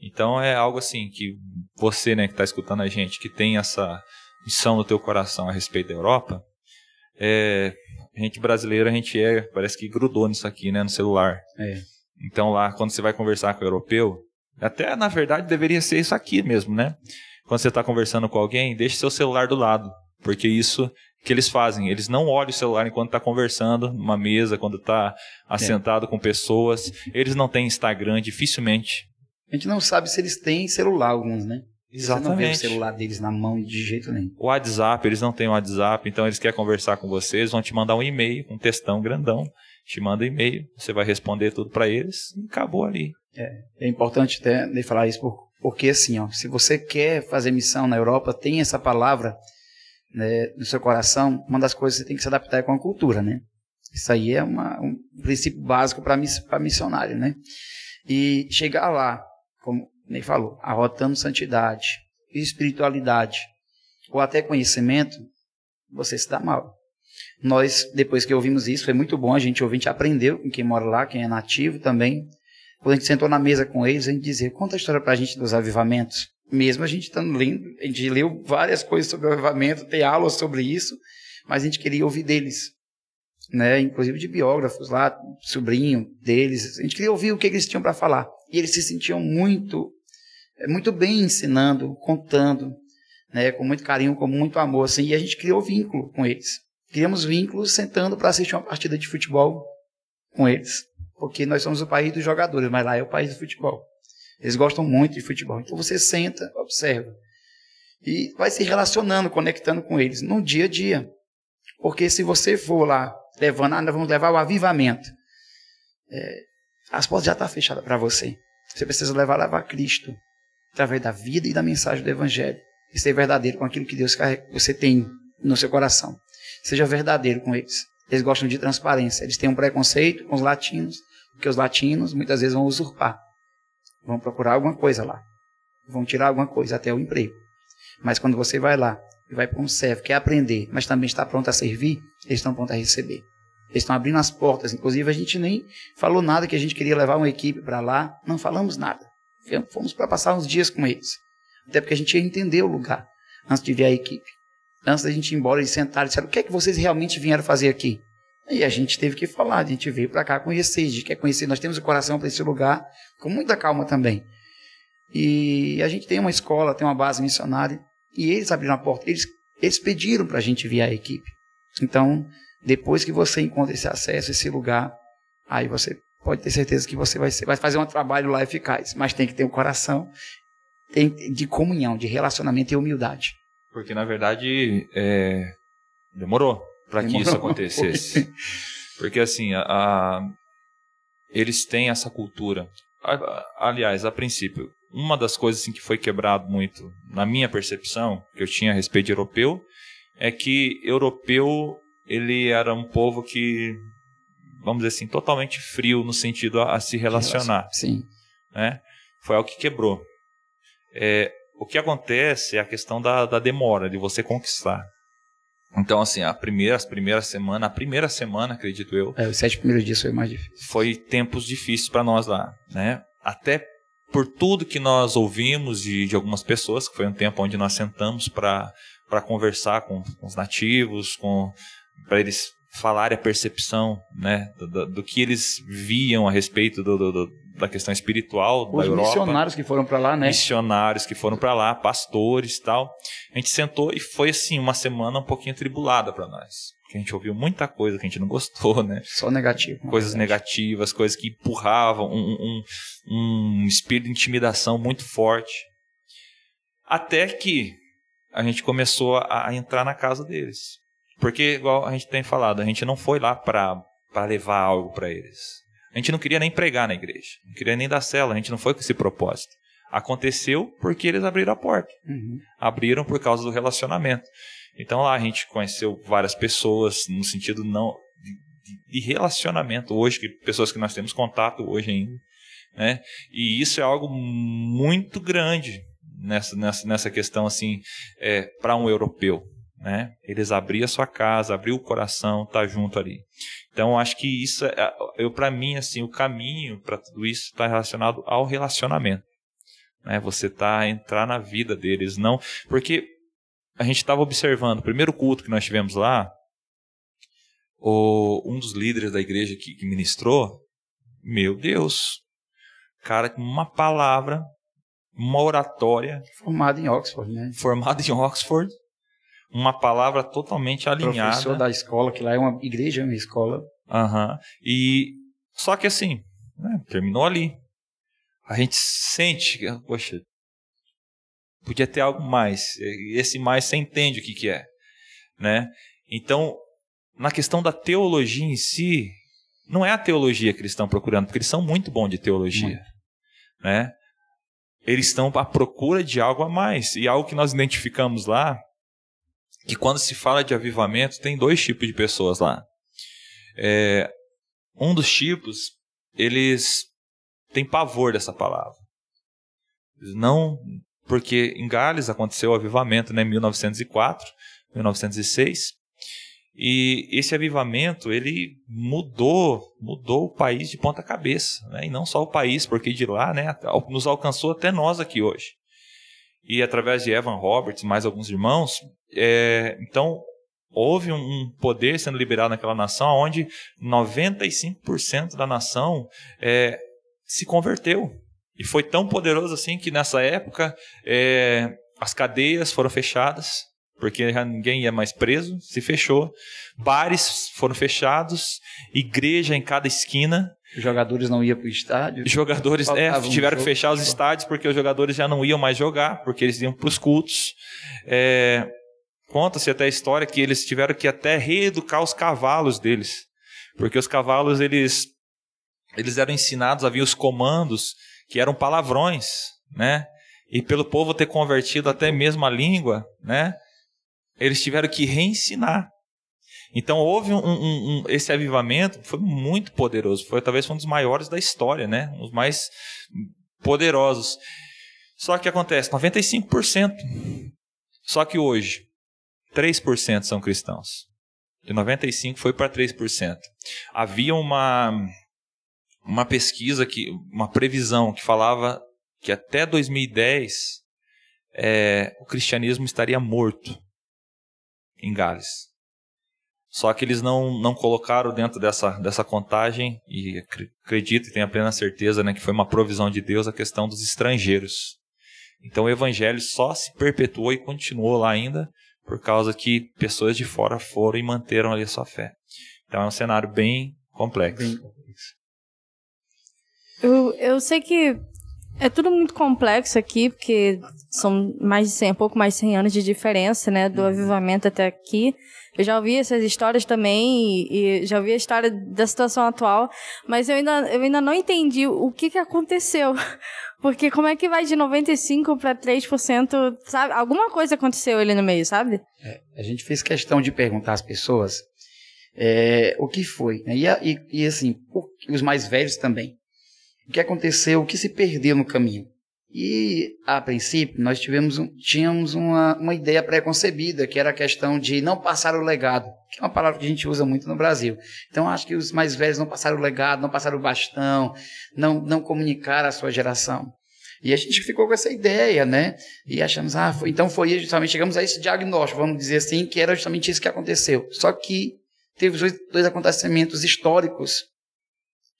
Então é algo assim que você, né, que está escutando a gente, que tem essa missão no teu coração a respeito da Europa, é, a gente brasileiro, a gente é, parece que grudou nisso aqui, né, no celular. É. Então lá, quando você vai conversar com o europeu, até na verdade deveria ser isso aqui mesmo, né? Quando você está conversando com alguém, deixe seu celular do lado, porque isso que eles fazem, eles não olham o celular enquanto está conversando numa mesa, quando está assentado é. com pessoas, eles não têm Instagram, dificilmente. A gente não sabe se eles têm celular alguns, né? Exatamente. Você não vê o celular deles na mão de jeito nenhum. O WhatsApp, eles não têm WhatsApp, então eles querem conversar com vocês, vão te mandar um e-mail, um textão grandão, te manda e-mail, você vai responder tudo para eles e acabou ali. É, é importante até falar isso porque assim, ó, se você quer fazer missão na Europa, tem essa palavra né, no seu coração, uma das coisas que você tem que se adaptar é com a cultura, né? Isso aí é uma, um princípio básico para missionário, né? E chegar lá, como nem falou, arrotando santidade, espiritualidade ou até conhecimento, você se dá mal. Nós, depois que ouvimos isso, foi muito bom, a gente ouvinte aprendeu com quem mora lá, quem é nativo também. Quando a gente sentou na mesa com eles, a gente dizia, conta a história para a gente dos avivamentos. Mesmo a gente estando lendo, a gente leu várias coisas sobre o avivamento, tem aulas sobre isso, mas a gente queria ouvir deles. Né, inclusive de biógrafos lá, sobrinho deles. A gente queria ouvir o que eles tinham para falar. E eles se sentiam muito muito bem ensinando, contando, né, com muito carinho, com muito amor, assim, e a gente criou vínculo com eles. Criamos vínculos sentando para assistir uma partida de futebol com eles, porque nós somos o país dos jogadores, mas lá é o país do futebol. Eles gostam muito de futebol, então você senta, observa e vai se relacionando, conectando com eles no dia a dia. Porque se você for lá levando, ah, nós vamos levar o avivamento, é, as portas já estão tá fechadas para você. Você precisa levar, levar Cristo através da vida e da mensagem do Evangelho. E ser verdadeiro com aquilo que Deus você tem no seu coração. Seja verdadeiro com eles. Eles gostam de transparência. Eles têm um preconceito com os latinos, porque os latinos muitas vezes vão usurpar. Vão procurar alguma coisa lá. Vão tirar alguma coisa, até o emprego. Mas quando você vai lá e vai para um servo, quer aprender, mas também está pronto a servir, eles estão prontos a receber. Eles estão abrindo as portas. Inclusive, a gente nem falou nada que a gente queria levar uma equipe para lá. Não falamos nada. Fomos para passar uns dias com eles. Até porque a gente ia entender o lugar antes de ver a equipe. Antes da gente ir embora, eles sentaram e disseram: o que é que vocês realmente vieram fazer aqui? E a gente teve que falar, a gente veio para cá conhecer, a gente quer conhecer, nós temos o coração para esse lugar, com muita calma também. E a gente tem uma escola, tem uma base missionária, e eles abriram a porta, eles, eles pediram para a gente vir a equipe. Então, depois que você encontra esse acesso, esse lugar, aí você pode ter certeza que você vai, ser, vai fazer um trabalho lá eficaz. Mas tem que ter um coração de comunhão, de relacionamento e humildade. Porque, na verdade, é, demorou para que isso acontecesse. Porque, assim, a, a, eles têm essa cultura. aliás, a princípio, uma das coisas assim, que foi quebrado muito, na minha percepção, que eu tinha a respeito de europeu, é que europeu ele era um povo que vamos dizer assim, totalmente frio no sentido a, a se relacionar. Sim. Né? Foi algo que quebrou. É, o que acontece é a questão da, da demora, de você conquistar. Então, assim, a primeira, as primeiras semanas, a primeira semana, acredito eu. É, os sete primeiros dias foi mais difícil. Foi tempos difíceis para nós lá, né? Até por tudo que nós ouvimos de, de algumas pessoas, que foi um tempo onde nós sentamos para conversar com, com os nativos, com para eles falar a percepção né, do, do, que eles viam a respeito do, do da questão espiritual Os da Europa. missionários que foram para lá, né? Missionários que foram para lá, pastores e tal. A gente sentou e foi assim uma semana um pouquinho tribulada para nós. A gente ouviu muita coisa que a gente não gostou, né? Só negativo. Coisas verdade. negativas, coisas que empurravam, um, um, um espírito de intimidação muito forte. Até que a gente começou a, a entrar na casa deles. Porque, igual a gente tem falado, a gente não foi lá para levar algo para eles. A gente não queria nem pregar na igreja, não queria nem dar cela, a gente não foi com esse propósito. Aconteceu porque eles abriram a porta. Uhum. Abriram por causa do relacionamento. Então lá a gente conheceu várias pessoas no sentido não de, de relacionamento hoje, que pessoas que nós temos contato hoje ainda, né? E isso é algo muito grande nessa, nessa, nessa questão assim é, para um europeu, né? Eles abriam a sua casa, abriu o coração, tá junto ali. Então acho que isso, é, eu para mim assim, o caminho para tudo isso está relacionado ao relacionamento, né? Você tá entrar na vida deles, não porque a gente estava observando o primeiro culto que nós tivemos lá, o, um dos líderes da igreja que, que ministrou, meu Deus, cara, uma palavra, uma oratória. Formado em Oxford, né? Formado em Oxford. Uma palavra totalmente alinhada. Professor da escola, que lá é uma igreja, uma escola. Aham. Uhum. E só que assim, né, terminou ali. A gente sente que, poxa, podia ter algo mais. Esse mais você entende o que, que é, né? Então, na questão da teologia em si, não é a teologia que eles estão procurando, porque eles são muito bons de teologia, né? Eles estão à procura de algo a mais e algo que nós identificamos lá, que quando se fala de avivamento tem dois tipos de pessoas lá. É, um dos tipos eles têm pavor dessa palavra. não porque em Gales aconteceu o avivamento né, em 1904, 1906, e esse avivamento ele mudou, mudou o país de ponta cabeça, né? e não só o país, porque de lá, né, nos alcançou até nós aqui hoje. E através de Evan Roberts, mais alguns irmãos, é, então houve um poder sendo liberado naquela nação, onde 95% da nação é, se converteu. E foi tão poderoso assim que nessa época é, as cadeias foram fechadas, porque já ninguém ia mais preso, se fechou. Bares foram fechados, igreja em cada esquina. Os jogadores não iam para o estádio. Jogadores é, tiveram um que fechar os estádios porque os jogadores já não iam mais jogar, porque eles iam para os cultos. É, Conta-se até a história que eles tiveram que até reeducar os cavalos deles, porque os cavalos eles eles eram ensinados, havia os comandos que eram palavrões, né? E pelo povo ter convertido até mesmo a língua, né? Eles tiveram que reensinar. Então houve um, um, um, esse avivamento foi muito poderoso, foi talvez um dos maiores da história, né? Um dos mais poderosos. Só que acontece 95%. Só que hoje 3% são cristãos. De 95 foi para 3%. Havia uma uma pesquisa que, uma previsão que falava que até 2010 é, o cristianismo estaria morto em Gales. Só que eles não, não colocaram dentro dessa, dessa contagem, e acredito e tenho a plena certeza né, que foi uma provisão de Deus a questão dos estrangeiros. Então o evangelho só se perpetuou e continuou lá ainda por causa que pessoas de fora foram e manteram ali a sua fé. Então é um cenário bem complexo. Bem eu, eu sei que é tudo muito complexo aqui, porque são mais de 100, pouco mais de 100 anos de diferença, né, do uhum. avivamento até aqui. Eu já ouvi essas histórias também e, e, já ouvi a história da situação atual, mas eu ainda, eu ainda não entendi o que, que aconteceu. Porque como é que vai de 95 para 3%, sabe? Alguma coisa aconteceu ali no meio, sabe? É, a gente fez questão de perguntar às pessoas é, o que foi. Né? E, e, e assim, os mais velhos também o que aconteceu, o que se perdeu no caminho. E, a princípio, nós tivemos um, tínhamos uma, uma ideia pré-concebida, que era a questão de não passar o legado, que é uma palavra que a gente usa muito no Brasil. Então, acho que os mais velhos não passaram o legado, não passaram o bastão, não, não comunicaram a sua geração. E a gente ficou com essa ideia, né? E achamos, ah, foi, então foi justamente, chegamos a esse diagnóstico, vamos dizer assim, que era justamente isso que aconteceu. Só que teve dois, dois acontecimentos históricos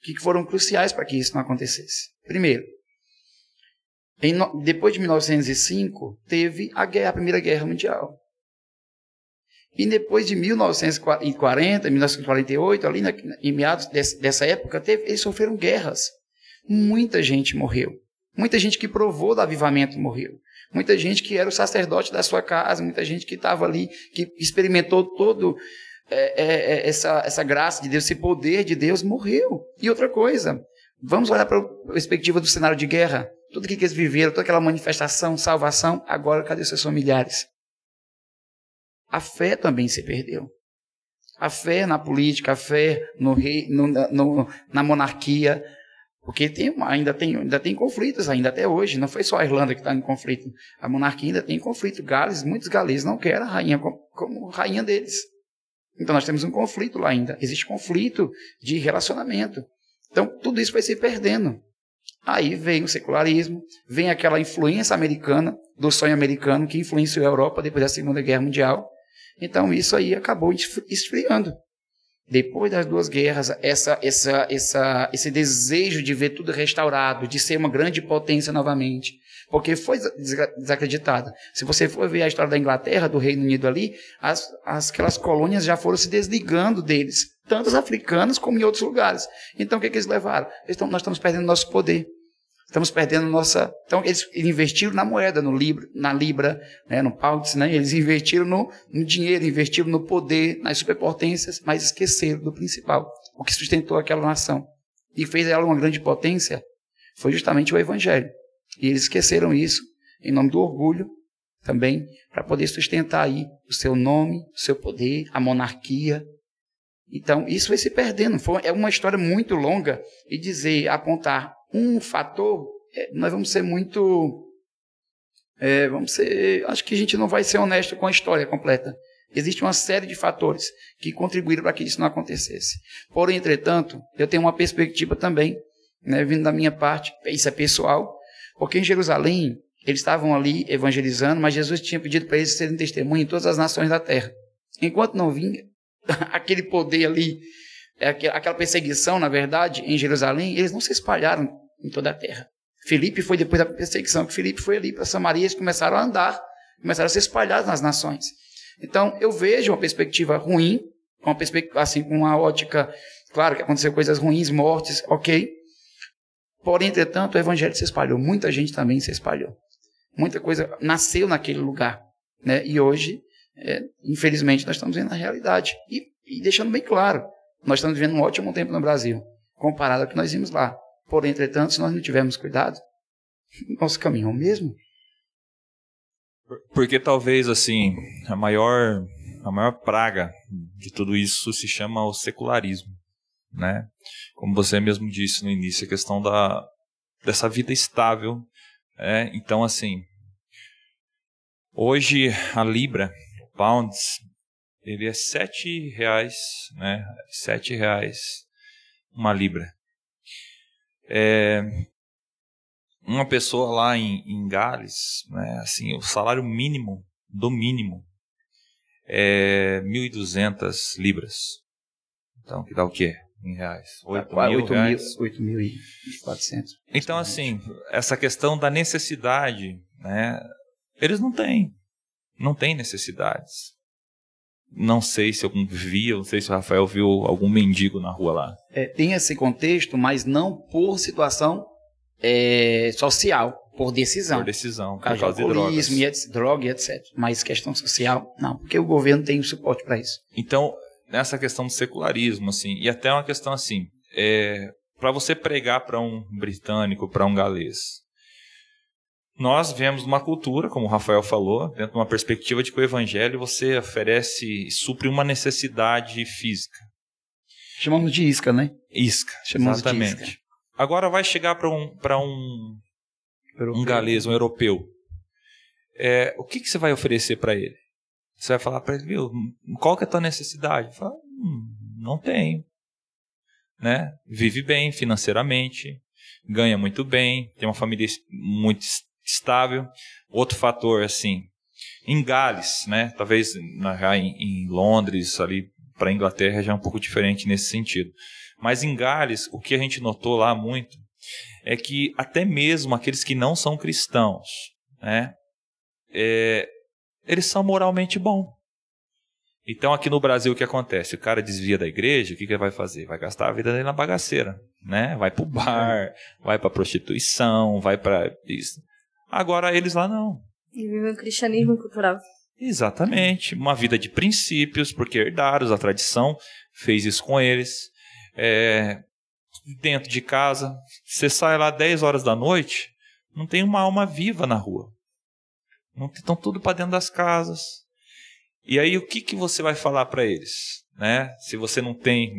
que foram cruciais para que isso não acontecesse. Primeiro, no, depois de 1905, teve a, guerra, a Primeira Guerra Mundial. E depois de 1940, 1948, ali na, em meados desse, dessa época, teve, eles sofreram guerras. Muita gente morreu. Muita gente que provou do avivamento morreu. Muita gente que era o sacerdote da sua casa, muita gente que estava ali, que experimentou todo é, é, é, essa, essa graça de Deus, esse poder de Deus morreu. E outra coisa, vamos olhar para a perspectiva do cenário de guerra. Tudo que eles viveram, toda aquela manifestação, salvação, agora cadê seus familiares? A fé também se perdeu. A fé na política, a fé no rei, no, no, na monarquia, porque tem, ainda, tem, ainda tem conflitos ainda até hoje. Não foi só a Irlanda que está em conflito. A monarquia ainda tem conflito. Gales, muitos galeses não querem a rainha como, como rainha deles. Então nós temos um conflito lá ainda. Existe conflito de relacionamento. Então tudo isso vai se perdendo. Aí vem o secularismo, vem aquela influência americana, do sonho americano que influenciou a Europa depois da Segunda Guerra Mundial. Então isso aí acabou esfriando. Depois das duas guerras, essa, essa, essa, esse desejo de ver tudo restaurado, de ser uma grande potência novamente, porque foi desacreditada. Se você for ver a história da Inglaterra, do Reino Unido ali, as, as, aquelas colônias já foram se desligando deles, tanto os africanos como em outros lugares. Então o que, que eles levaram? Eles nós estamos perdendo nosso poder. Estamos perdendo nossa. Então, eles investiram na moeda, no libra, na Libra, né, no Pounds, né? Eles investiram no, no dinheiro, investiram no poder, nas superpotências, mas esqueceram do principal, o que sustentou aquela nação. E fez ela uma grande potência foi justamente o Evangelho. E eles esqueceram isso, em nome do orgulho, também, para poder sustentar aí o seu nome, o seu poder, a monarquia. Então, isso vai se perdendo. Foi, é uma história muito longa e dizer, apontar um fator, é, nós vamos ser muito. É, vamos ser. Acho que a gente não vai ser honesto com a história completa. Existe uma série de fatores que contribuíram para que isso não acontecesse. Porém, entretanto, eu tenho uma perspectiva também, né, vindo da minha parte, isso é pessoal, porque em Jerusalém, eles estavam ali evangelizando, mas Jesus tinha pedido para eles serem testemunha em todas as nações da terra. Enquanto não vinha aquele poder ali, é aquela perseguição, na verdade, em Jerusalém, eles não se espalharam em toda a terra. Felipe foi depois da perseguição que Felipe foi ali para Samaria, eles começaram a andar, começaram a se espalhar nas nações. Então, eu vejo uma perspectiva ruim, uma perspectiva assim com uma ótica, claro que aconteceu coisas ruins, mortes, OK? Porém, entretanto, o evangelho se espalhou, muita gente também se espalhou. Muita coisa nasceu naquele lugar, né? E hoje, é, infelizmente, nós estamos vendo a realidade e, e deixando bem claro, nós estamos vivendo um ótimo tempo no Brasil, comparado ao que nós vimos lá. Porém, entretanto, se nós não tivermos cuidado, nosso caminho é o mesmo. Porque talvez assim, a maior a maior praga de tudo isso se chama o secularismo, né? Como você mesmo disse no início, a questão da dessa vida estável, é? Então assim, hoje a libra, pounds, ele é sete reais, né? Sete reais uma libra. É, uma pessoa lá em, em Gales, né, assim, o salário mínimo, do mínimo, é 1.200 libras. Então, que dá o quê? Em reais? 8 mil, 8 reais? 8.400. Então, assim, essa questão da necessidade, né, eles não têm. Não têm necessidades. Não sei se eu vi, não sei se o Rafael viu algum mendigo na rua lá. É, tem esse contexto, mas não por situação é, social, por decisão. Por decisão, por causa, de drogas. E, droga e etc. Mas questão social, não, porque o governo tem suporte para isso. Então, nessa questão do secularismo, assim, e até uma questão assim, é, para você pregar para um britânico, para um galês, nós vemos uma cultura, como o Rafael falou, dentro de uma perspectiva de que o evangelho você oferece e supre uma necessidade física. Chamamos de isca, né? Isca, Chamamos exatamente. Isca. Agora vai chegar para um, um, um galês, um europeu. É, o que, que você vai oferecer para ele? Você vai falar para ele, viu, qual que é a tua necessidade? Fala, hum, não tenho. Né? Vive bem financeiramente, ganha muito bem, tem uma família muito estável. Outro fator, assim, em Gales, né? Talvez na, em, em Londres, ali para a Inglaterra já é um pouco diferente nesse sentido. Mas em Gales, o que a gente notou lá muito é que até mesmo aqueles que não são cristãos, né? É, eles são moralmente bons. Então aqui no Brasil o que acontece? O cara desvia da igreja, o que, que ele vai fazer? Vai gastar a vida dele na bagaceira, né? Vai pro bar, vai pra prostituição, vai para isso. Agora eles lá não. E vivem o cristianismo cultural. Exatamente. Uma vida de princípios, porque herdaram, a tradição fez isso com eles. É, dentro de casa, você sai lá 10 horas da noite, não tem uma alma viva na rua. Não estão tudo para dentro das casas. E aí o que, que você vai falar para eles? Né? Se você não tem,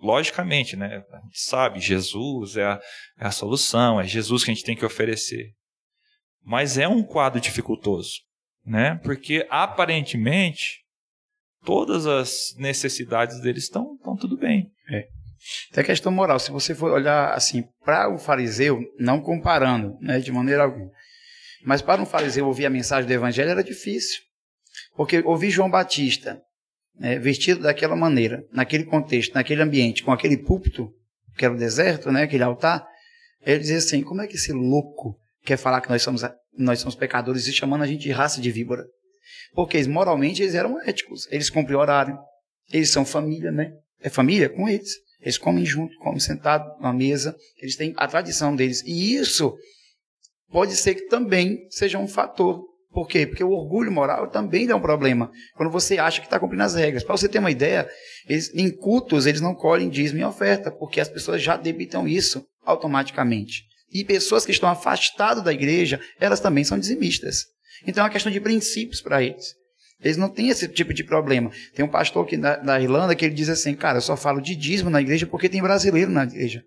logicamente, né? A gente sabe, Jesus é a, é a solução, é Jesus que a gente tem que oferecer. Mas é um quadro dificultoso, né? Porque aparentemente todas as necessidades deles estão, tudo bem. É. Tem a questão moral. Se você for olhar assim para o fariseu, não comparando, né, de maneira alguma, mas para um fariseu ouvir a mensagem do evangelho era difícil, porque ouvir João Batista né, vestido daquela maneira, naquele contexto, naquele ambiente, com aquele púlpito que era o deserto, né, aquele altar, ele dizia assim: como é que esse louco quer falar que nós somos nós somos pecadores e chamando a gente de raça de víbora? Porque moralmente eles eram éticos, eles cumprem horário, eles são família, né? É família com eles. Eles comem junto, comem sentado na mesa, eles têm a tradição deles. E isso pode ser que também seja um fator. Por quê? Porque o orgulho moral também é um problema. Quando você acha que está cumprindo as regras. Para você ter uma ideia, eles, em cultos eles não colhem dízimo e oferta, porque as pessoas já debitam isso automaticamente. E pessoas que estão afastadas da igreja, elas também são dizimistas. Então é uma questão de princípios para eles. Eles não têm esse tipo de problema. Tem um pastor aqui da, da Irlanda que ele diz assim, cara, eu só falo de dízimo na igreja porque tem brasileiro na igreja.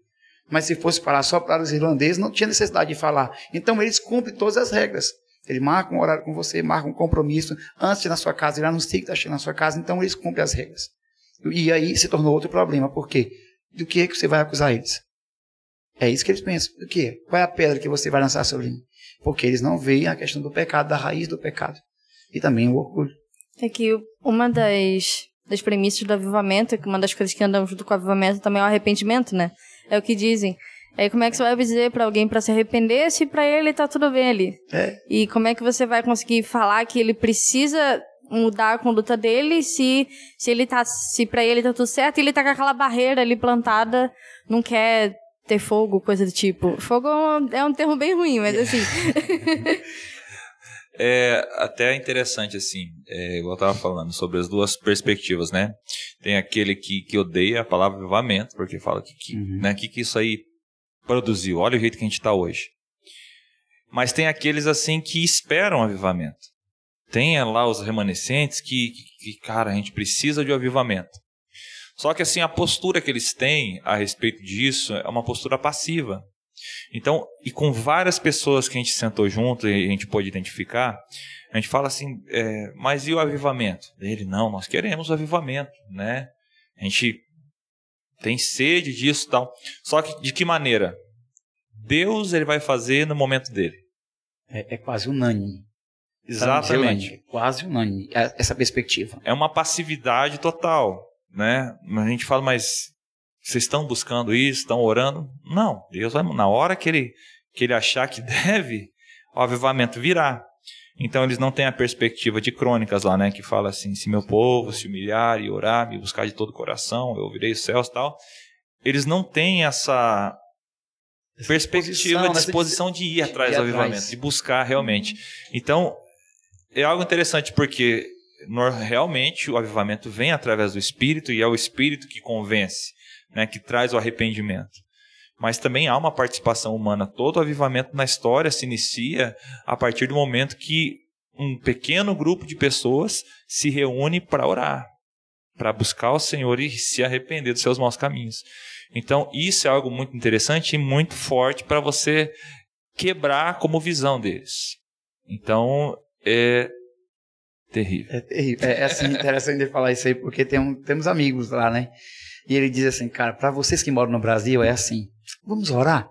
Mas se fosse falar só para os irlandeses, não tinha necessidade de falar. Então eles cumprem todas as regras. Ele marca um horário com você, marca um compromisso antes de ir na sua casa, ele anuncia que está chegando na sua casa, então eles cumprem as regras. E aí se tornou outro problema. Por quê? Do que, é que você vai acusar eles? É isso que eles pensam. Do que? Qual é a pedra que você vai lançar sobre ele? Porque eles não veem a questão do pecado, da raiz do pecado. E também o orgulho. É que uma das, das premissas do avivamento, que uma das coisas que andam junto com o avivamento também é o arrependimento, né? É o que dizem. Aí como é que você vai dizer para alguém para se arrepender se para ele tá tudo bem ali? É. E como é que você vai conseguir falar que ele precisa mudar a conduta dele se se ele tá se para ele tá tudo certo e ele tá com aquela barreira ali plantada, não quer ter fogo, coisa do tipo. Fogo é um termo bem ruim, mas assim. É até interessante, assim, é, igual eu estava falando, sobre as duas perspectivas, né? Tem aquele que, que odeia a palavra avivamento, porque fala que, que, uhum. né, que, que isso aí produziu, olha o jeito que a gente está hoje. Mas tem aqueles, assim, que esperam avivamento. Tem lá os remanescentes que, que, que, cara, a gente precisa de um avivamento. Só que, assim, a postura que eles têm a respeito disso é uma postura passiva. Então, e com várias pessoas que a gente sentou junto e a gente pôde identificar, a gente fala assim, é, mas e o avivamento? Ele, não, nós queremos o avivamento, né? A gente tem sede disso e tal. Só que de que maneira? Deus ele vai fazer no momento dele. É, é quase unânime. Exatamente. quase unânime é, essa perspectiva. É uma passividade total, né? A gente fala, mas vocês estão buscando isso, estão orando? Não, Deus vai, na hora que ele, que ele achar que deve, o avivamento virá. Então eles não têm a perspectiva de crônicas lá, né, que fala assim, se meu povo se humilhar e orar, me buscar de todo o coração, eu ouvirei os céus tal. Eles não têm essa perspectiva, disposição de ir atrás do avivamento, de buscar realmente. Então, é algo interessante porque realmente o avivamento vem através do Espírito e é o Espírito que convence né, que traz o arrependimento. Mas também há uma participação humana. Todo avivamento na história se inicia a partir do momento que um pequeno grupo de pessoas se reúne para orar, para buscar o Senhor e se arrepender dos seus maus caminhos. Então, isso é algo muito interessante e muito forte para você quebrar como visão deles. Então, é terrível. É terrível. É, é assim, interessante falar isso aí, porque tem um, temos amigos lá, né? E ele diz assim, cara, para vocês que moram no Brasil é assim, vamos orar.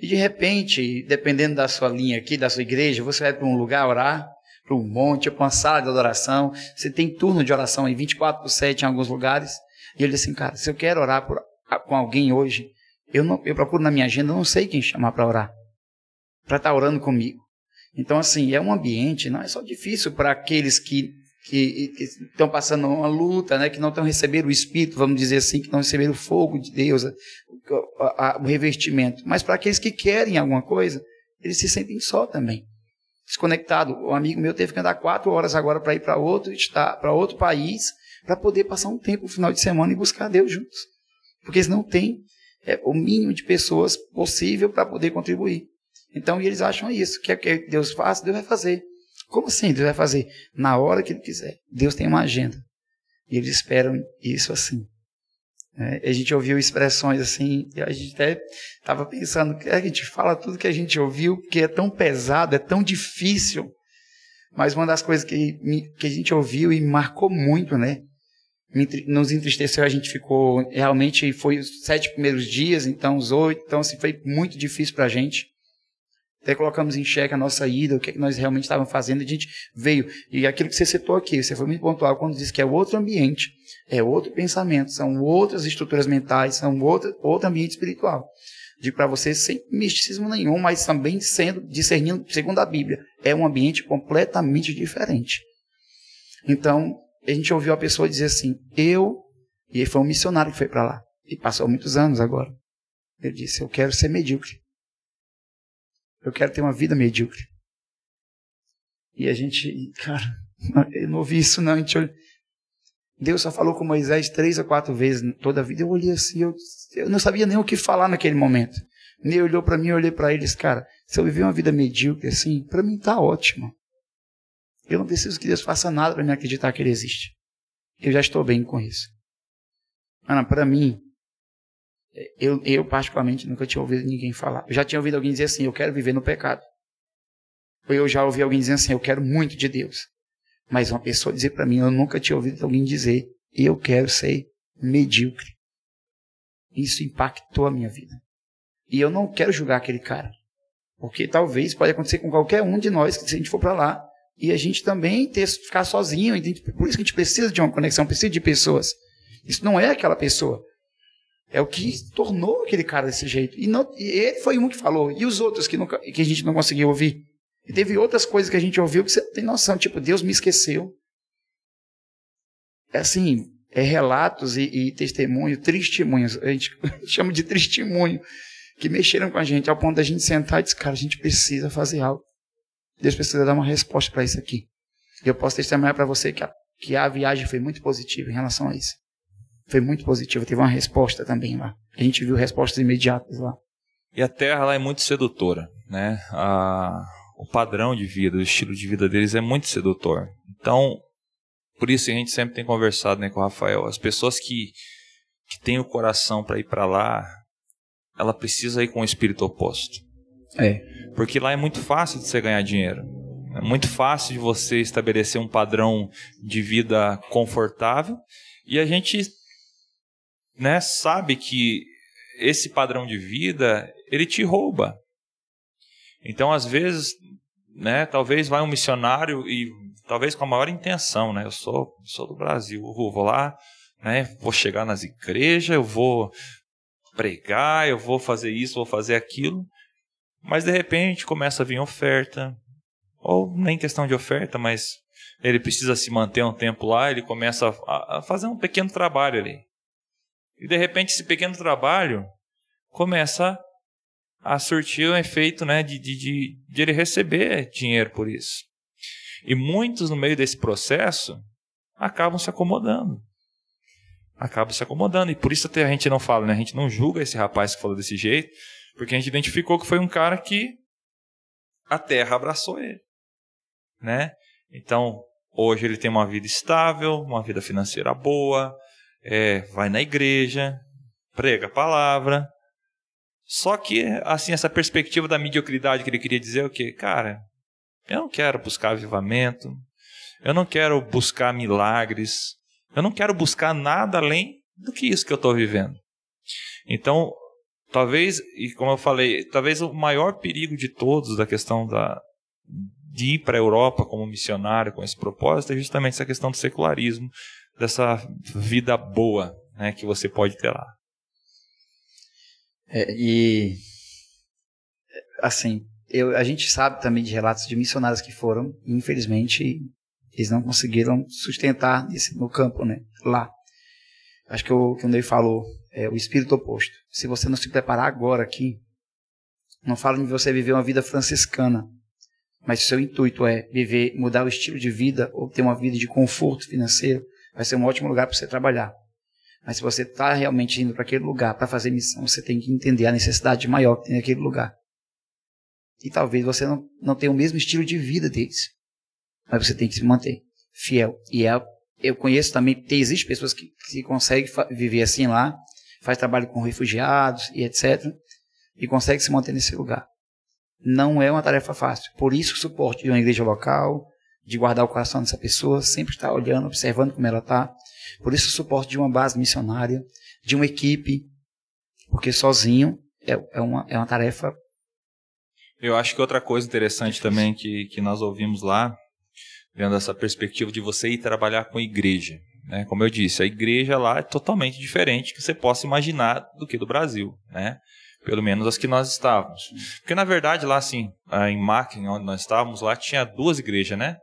E de repente, dependendo da sua linha aqui, da sua igreja, você vai para um lugar orar, para um monte, para uma sala de adoração. Você tem turno de oração em 24 por 7 em alguns lugares. E ele diz assim, cara, se eu quero orar por, com alguém hoje, eu, não, eu procuro na minha agenda, eu não sei quem chamar para orar. Para estar tá orando comigo. Então, assim, é um ambiente, não é só difícil para aqueles que que, estão passando uma luta, né, que não estão recebendo o Espírito, vamos dizer assim, que não receberam o fogo de Deus, a, a, o revestimento. Mas para aqueles que querem alguma coisa, eles se sentem só também. Desconectado. Um amigo meu teve que andar quatro horas agora para ir para outro, para outro país, para poder passar um tempo no final de semana e buscar Deus juntos. Porque eles não têm é, o mínimo de pessoas possível para poder contribuir. Então, eles acham isso, que é que Deus faz, Deus vai fazer. Como assim Deus vai fazer? Na hora que Ele quiser. Deus tem uma agenda. E eles esperam isso assim. É, a gente ouviu expressões assim, e a gente até estava pensando que a gente fala tudo que a gente ouviu, que é tão pesado, é tão difícil. Mas uma das coisas que, que a gente ouviu e marcou muito, né? nos entristeceu, a gente ficou, realmente foi os sete primeiros dias, então os oito, então assim, foi muito difícil para a gente. Até colocamos em xeque a nossa ida, o que, é que nós realmente estávamos fazendo, a gente veio. E aquilo que você citou aqui, você foi muito pontual quando disse que é outro ambiente, é outro pensamento, são outras estruturas mentais, são outro, outro ambiente espiritual. Digo para você, sem misticismo nenhum, mas também sendo discernindo, segundo a Bíblia, é um ambiente completamente diferente. Então, a gente ouviu a pessoa dizer assim: eu, e foi um missionário que foi para lá, e passou muitos anos agora. Ele disse: eu quero ser medíocre. Eu quero ter uma vida medíocre. E a gente, cara, eu não ouvi isso não. A gente, Deus só falou com Moisés três ou quatro vezes toda a vida. Eu olhei assim, eu, eu não sabia nem o que falar naquele momento. Ele olhou para mim, eu olhei para ele e disse, cara, se eu viver uma vida medíocre assim, para mim tá ótimo. Eu não preciso que Deus faça nada para me acreditar que Ele existe. Eu já estou bem com isso. Ana, para mim, eu, eu particularmente nunca tinha ouvido ninguém falar. Eu já tinha ouvido alguém dizer assim: eu quero viver no pecado. Ou eu já ouvi alguém dizer assim: eu quero muito de Deus. Mas uma pessoa dizer para mim: eu nunca tinha ouvido alguém dizer: eu quero ser medíocre. Isso impactou a minha vida. E eu não quero julgar aquele cara. Porque talvez pode acontecer com qualquer um de nós, que se a gente for para lá, e a gente também ter, ficar sozinho. Por isso que a gente precisa de uma conexão, precisa de pessoas. Isso não é aquela pessoa. É o que tornou aquele cara desse jeito. E, não, e ele foi um que falou. E os outros que, nunca, que a gente não conseguiu ouvir? E teve outras coisas que a gente ouviu que você tem noção. Tipo, Deus me esqueceu. É assim, é relatos e, e testemunho, testemunhos. A gente chama de testemunho. Que mexeram com a gente ao ponto da gente sentar e dizer, cara, a gente precisa fazer algo. Deus precisa dar uma resposta para isso aqui. E eu posso testemunhar para você que a, que a viagem foi muito positiva em relação a isso. Foi muito positiva. Teve uma resposta também lá. A gente viu respostas imediatas lá. E a terra lá é muito sedutora, né? A, o padrão de vida, o estilo de vida deles é muito sedutor. Então, por isso a gente sempre tem conversado né, com o Rafael. As pessoas que, que têm o coração para ir para lá, ela precisa ir com o espírito oposto. É. Porque lá é muito fácil de você ganhar dinheiro. É muito fácil de você estabelecer um padrão de vida confortável. E a gente né, sabe que esse padrão de vida, ele te rouba. Então, às vezes, né, talvez vai um missionário e talvez com a maior intenção, né? Eu sou, sou do Brasil, vou lá, né, vou chegar nas igrejas, eu vou pregar, eu vou fazer isso, vou fazer aquilo. Mas de repente começa a vir oferta, ou nem questão de oferta, mas ele precisa se manter um tempo lá, ele começa a, a fazer um pequeno trabalho ali. E de repente esse pequeno trabalho começa a surtir um efeito né, de, de, de, ele receber dinheiro por isso. E muitos no meio desse processo acabam se acomodando. Acabam se acomodando. E por isso até a gente não fala, né? A gente não julga esse rapaz que falou desse jeito, porque a gente identificou que foi um cara que a terra abraçou ele. Né? Então, hoje ele tem uma vida estável, uma vida financeira boa, é, vai na igreja, prega a palavra. Só que, assim, essa perspectiva da mediocridade que ele queria dizer é o quê? Cara, eu não quero buscar avivamento, eu não quero buscar milagres, eu não quero buscar nada além do que isso que eu estou vivendo. Então, Talvez, e como eu falei, talvez o maior perigo de todos da questão da, de ir para a Europa como missionário com esse propósito é justamente essa questão do secularismo, dessa vida boa né, que você pode ter lá. É, e, assim, eu, a gente sabe também de relatos de missionários que foram, e infelizmente, eles não conseguiram sustentar nesse, no campo, né, lá. Acho que o que o Ney falou, é o espírito oposto. Se você não se preparar agora aqui, não falo de você viver uma vida franciscana, mas se o seu intuito é viver, mudar o estilo de vida ou ter uma vida de conforto financeiro, vai ser um ótimo lugar para você trabalhar. Mas se você está realmente indo para aquele lugar para fazer missão, você tem que entender a necessidade maior que tem naquele lugar. E talvez você não, não tenha o mesmo estilo de vida deles. Mas você tem que se manter fiel. E é, eu conheço também, tem, existe pessoas que, que conseguem viver assim lá, faz trabalho com refugiados e etc. E consegue se manter nesse lugar. Não é uma tarefa fácil. Por isso o suporte de uma igreja local, de guardar o coração dessa pessoa, sempre estar olhando, observando como ela está. Por isso o suporte de uma base missionária, de uma equipe, porque sozinho é, é, uma, é uma tarefa. Eu acho que outra coisa interessante também que, que nós ouvimos lá, vendo essa perspectiva de você ir trabalhar com igreja. Né? Como eu disse, a igreja lá é totalmente diferente que você possa imaginar do que do Brasil. Né? Pelo menos as que nós estávamos. Porque, na verdade, lá assim, em Mackin, onde nós estávamos, lá tinha duas igrejas, né?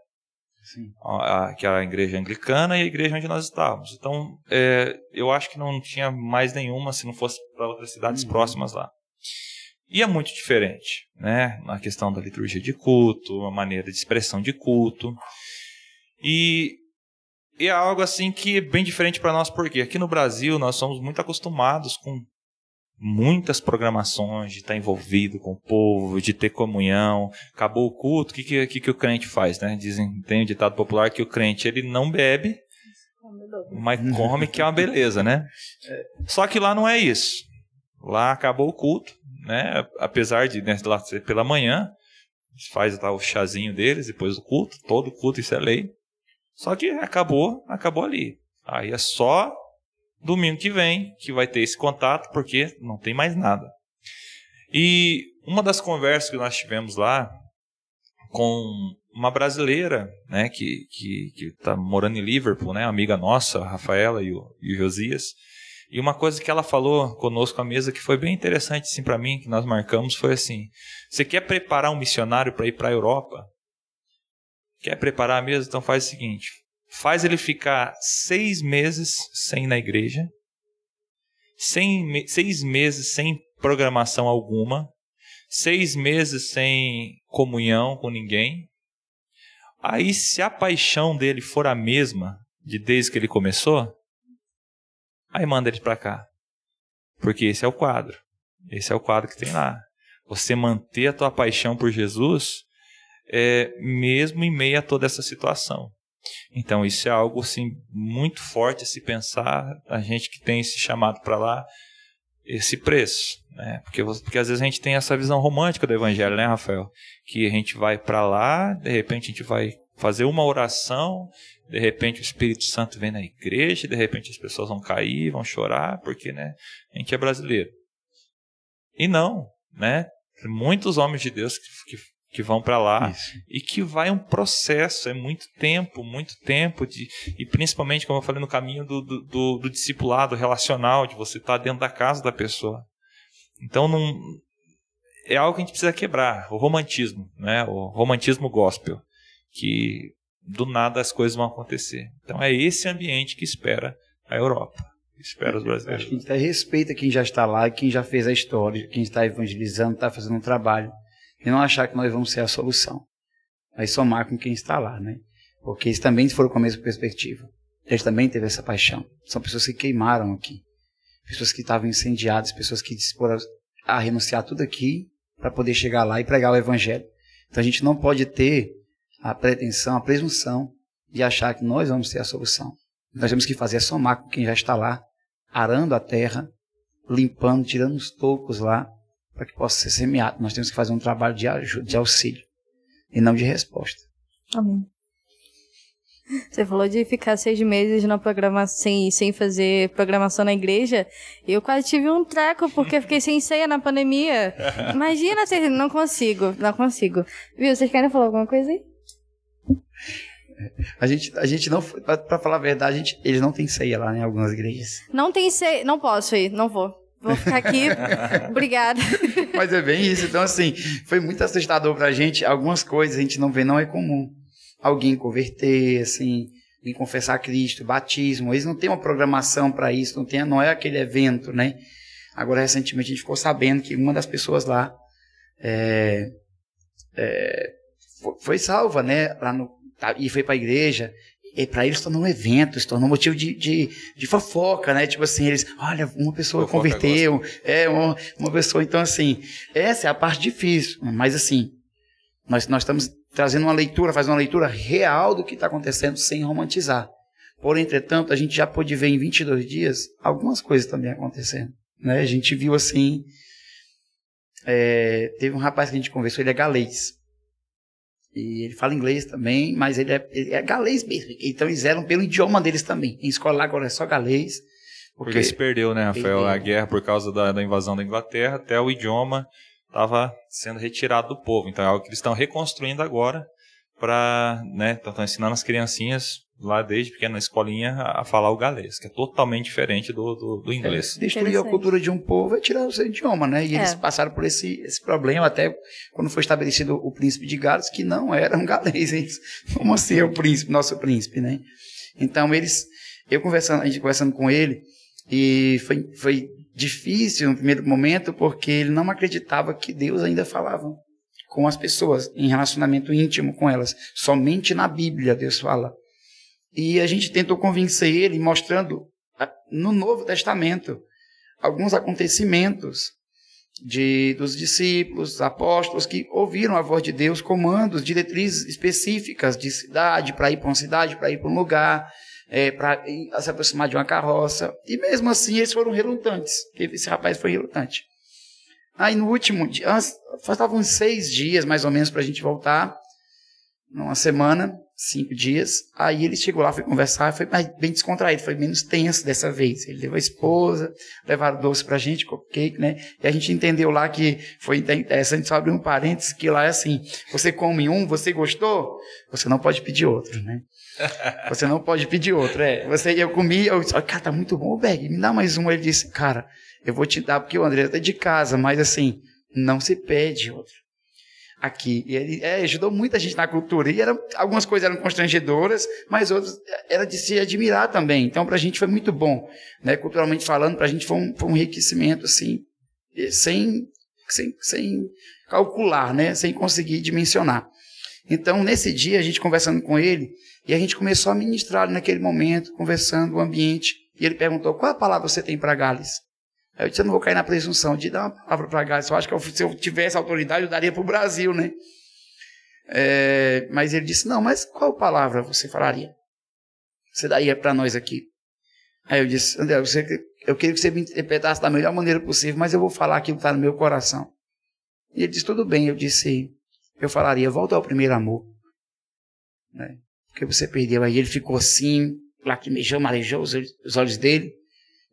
A, que era a igreja anglicana e a igreja onde nós estávamos. Então, é, eu acho que não tinha mais nenhuma se não fosse para outras cidades uhum. próximas lá. E é muito diferente, né? Na questão da liturgia de culto, a maneira de expressão de culto. E, e é algo assim que é bem diferente para nós, porque aqui no Brasil nós somos muito acostumados com muitas programações, de estar envolvido com o povo, de ter comunhão. Acabou o culto, o que, que, que, o crente faz? Né? Dizem, tem um ditado popular que o crente ele não bebe, mas come, que é uma beleza, né? Só que lá não é isso. Lá acabou o culto, né? apesar de né, lá ser pela manhã, faz lá o chazinho deles depois do culto, todo culto, isso é lei. Só que acabou, acabou ali. Aí é só domingo que vem que vai ter esse contato, porque não tem mais nada. E uma das conversas que nós tivemos lá com uma brasileira, né, que que está morando em Liverpool, né, amiga nossa, a Rafaela e o, e o Josias. E uma coisa que ela falou conosco à mesa que foi bem interessante assim para mim, que nós marcamos foi assim: você quer preparar um missionário para ir para a Europa? Quer preparar mesmo? Então faz o seguinte: faz ele ficar seis meses sem ir na igreja, sem, seis meses sem programação alguma, seis meses sem comunhão com ninguém. Aí, se a paixão dele for a mesma de desde que ele começou, aí manda ele para cá. Porque esse é o quadro. Esse é o quadro que tem lá. Você manter a tua paixão por Jesus, é, mesmo em meio a toda essa situação. Então, isso é algo assim, muito forte a se pensar, a gente que tem esse chamado para lá, esse preço. Né? Porque, porque às vezes a gente tem essa visão romântica do evangelho, né, Rafael? Que a gente vai para lá, de repente a gente vai fazer uma oração, de repente o Espírito Santo vem na igreja, de repente as pessoas vão cair, vão chorar, porque né, a gente é brasileiro. E não, né? Muitos homens de Deus que, que que vão para lá Isso. e que vai um processo, é muito tempo, muito tempo de e principalmente como eu falei no caminho do, do, do, do discipulado relacional, de você estar tá dentro da casa da pessoa. Então não é algo que a gente precisa quebrar, o romantismo, né? O romantismo gospel, que do nada as coisas vão acontecer. Então é esse ambiente que espera a Europa. Espera os brasileiros. Acho que a gente respeita quem já está lá, quem já fez a história, quem está evangelizando, está fazendo um trabalho e não achar que nós vamos ser a solução. Aí somar com quem está lá, né? Porque eles também foram com a mesma perspectiva. Eles também teve essa paixão. São pessoas que queimaram aqui. Pessoas que estavam incendiadas, pessoas que disporam a renunciar tudo aqui para poder chegar lá e pregar o evangelho. Então a gente não pode ter a pretensão, a presunção de achar que nós vamos ser a solução. Nós temos que fazer é somar com quem já está lá, arando a terra, limpando, tirando os tocos lá, para que possa ser semeado. Nós temos que fazer um trabalho de ajuda, de auxílio, e não de resposta. Amém. Você falou de ficar seis meses na programação, sem, sem fazer programação na igreja. Eu quase tive um treco porque fiquei sem ceia na pandemia. Imagina, você não consigo, não consigo. Viu? Vocês querem falar alguma coisa aí? A gente, a gente não, para falar a verdade, a gente, eles não têm ceia lá em algumas igrejas. Não tem ceia, não posso ir, não vou. Vou ficar aqui. Obrigada. Mas é bem isso. Então, assim, foi muito assustador pra gente. Algumas coisas a gente não vê, não é comum. Alguém converter, assim, em confessar Cristo, batismo. Eles não têm uma programação para isso, não, tem, não é aquele evento, né? Agora, recentemente, a gente ficou sabendo que uma das pessoas lá é, é, foi salva, né? Lá no, tá, e foi para a igreja. E para eles tornou um evento, se tornou um motivo de, de, de, fofoca, né? Tipo assim, eles, olha, uma pessoa fofoca converteu, é uma, uma pessoa. Então, assim, essa é a parte difícil. Mas, assim, nós, nós estamos trazendo uma leitura, fazendo uma leitura real do que está acontecendo sem romantizar. Porém, entretanto, a gente já pôde ver em 22 dias algumas coisas também acontecendo. Né? A gente viu assim. É, teve um rapaz que a gente conversou, ele é galês. E ele fala inglês também, mas ele é, ele é galês mesmo. Então eles eram pelo idioma deles também. Em escola lá agora é só galês. Porque, porque se perdeu, né, Rafael? Perdeu. A guerra por causa da, da invasão da Inglaterra, até o idioma estava sendo retirado do povo. Então é algo que eles estão reconstruindo agora para, né, estão ensinando as criancinhas lá desde pequena na escolinha a, falar o galês, que é totalmente diferente do, do, do inglês. É, destruir a cultura de um povo é tirar o seu idioma, né? E é. eles passaram por esse, esse problema até quando foi estabelecido o príncipe de Gales, que não era um galês. Eles, como assim é o príncipe, nosso príncipe, né? Então eles, eu conversando, a gente conversando com ele, e foi, foi difícil no primeiro momento, porque ele não acreditava que Deus ainda falava com as pessoas, em relacionamento íntimo com elas. Somente na Bíblia Deus fala. E a gente tentou convencer ele, mostrando no Novo Testamento alguns acontecimentos de, dos discípulos, apóstolos que ouviram a voz de Deus, comandos, diretrizes específicas de cidade, para ir para uma cidade, para ir para um lugar, é, para se aproximar de uma carroça. E mesmo assim eles foram relutantes. Esse rapaz foi relutante. Aí no último dia, faltavam seis dias mais ou menos para a gente voltar, numa semana, cinco dias. Aí ele chegou lá, foi conversar, foi mais bem descontraído, foi menos tenso dessa vez. Ele levou a esposa, levaram doce pra gente, cupcake, né? E a gente entendeu lá que foi interessante, só abrir um parênteses, que lá é assim, você come um, você gostou, você não pode pedir outro, né? Você não pode pedir outro, é. Você, eu comi, eu disse, cara, tá muito bom o bag, me dá mais um. Ele disse, cara, eu vou te dar porque o André tá de casa, mas assim, não se pede outro aqui. E ele é, ajudou muita gente na cultura. E era, algumas coisas eram constrangedoras, mas outras era de se admirar também. Então, para a gente foi muito bom. Né? Culturalmente falando, para a gente foi um, foi um enriquecimento, assim, sem, sem, sem calcular, né? sem conseguir dimensionar. Então, nesse dia, a gente conversando com ele, e a gente começou a ministrar naquele momento, conversando o ambiente, e ele perguntou, qual a palavra você tem para Gales? Eu disse, eu não vou cair na presunção de dar uma palavra para Gales. Eu acho que se eu tivesse autoridade, eu daria para o Brasil, né? É, mas ele disse, não, mas qual palavra você falaria? Você daria para nós aqui? Aí eu disse, André, você, eu queria que você me interpretasse da melhor maneira possível, mas eu vou falar aquilo que está no meu coração. E ele disse, tudo bem. Eu disse, eu falaria, volta ao primeiro amor. Né? Porque você perdeu. Aí ele ficou assim, lacrimejou, marejou os, os olhos dele.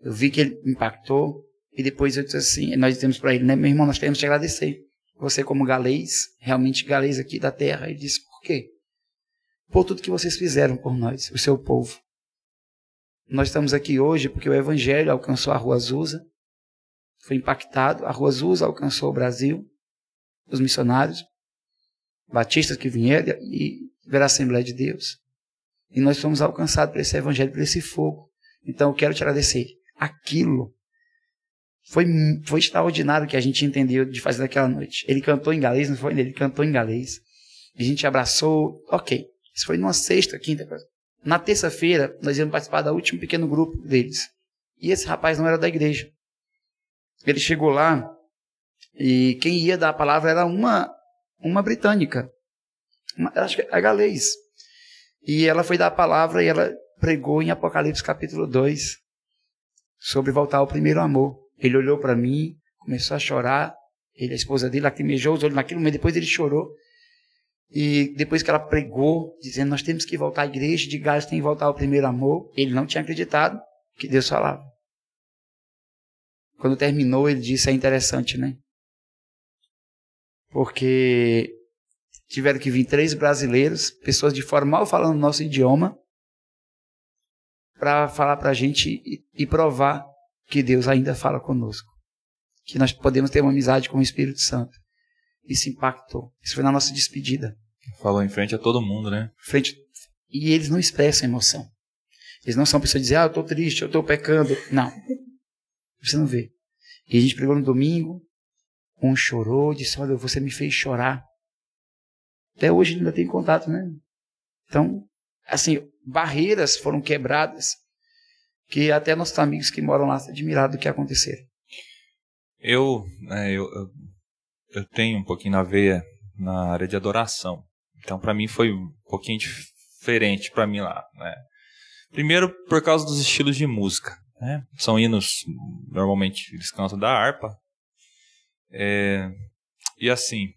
Eu vi que ele impactou. E depois eu disse assim, nós dissemos para ele, né, meu irmão, nós queremos te agradecer. Você como galês, realmente galês aqui da terra. Ele disse, por quê? Por tudo que vocês fizeram por nós, o seu povo. Nós estamos aqui hoje porque o evangelho alcançou a Rua Azusa, foi impactado, a Rua Azusa alcançou o Brasil, os missionários, batistas que vieram e ver a Assembleia de Deus. E nós fomos alcançados por esse evangelho, por esse fogo. Então eu quero te agradecer. Aquilo foi, foi extraordinário que a gente entendeu de fazer naquela noite. Ele cantou em galês, não foi? Ele cantou em galês. A gente abraçou. Ok. Isso foi numa sexta, quinta. Na terça-feira, nós íamos participar do último pequeno grupo deles. E esse rapaz não era da igreja. Ele chegou lá e quem ia dar a palavra era uma, uma britânica. Uma, acho que é galês. E ela foi dar a palavra e ela pregou em Apocalipse capítulo 2 sobre voltar ao primeiro amor. Ele olhou para mim, começou a chorar. Ele, a esposa dele, lacrimejou os olhos naquilo, mas depois ele chorou. E depois que ela pregou, dizendo: Nós temos que voltar à igreja, de Gales tem que voltar ao primeiro amor, ele não tinha acreditado que Deus falava. Quando terminou, ele disse: É interessante, né? Porque tiveram que vir três brasileiros, pessoas de fora mal falando nosso idioma, para falar para a gente e, e provar que Deus ainda fala conosco. Que nós podemos ter uma amizade com o Espírito Santo. Isso impactou. Isso foi na nossa despedida. Falou em frente a todo mundo, né? Frente. E eles não expressam emoção. Eles não são pessoas que dizem, ah, eu estou triste, eu estou pecando. Não. Você não vê. E a gente pregou no domingo, um chorou, disse, olha, você me fez chorar. Até hoje ainda tem contato, né? Então, assim, barreiras foram quebradas, que até nossos amigos que moram lá estão admirados do que aconteceu. Eu, eu, eu, eu tenho um pouquinho na veia na área de adoração. Então, para mim foi um pouquinho diferente para mim lá, né? Primeiro por causa dos estilos de música, né? São hinos normalmente eles cantam da harpa. É, e assim,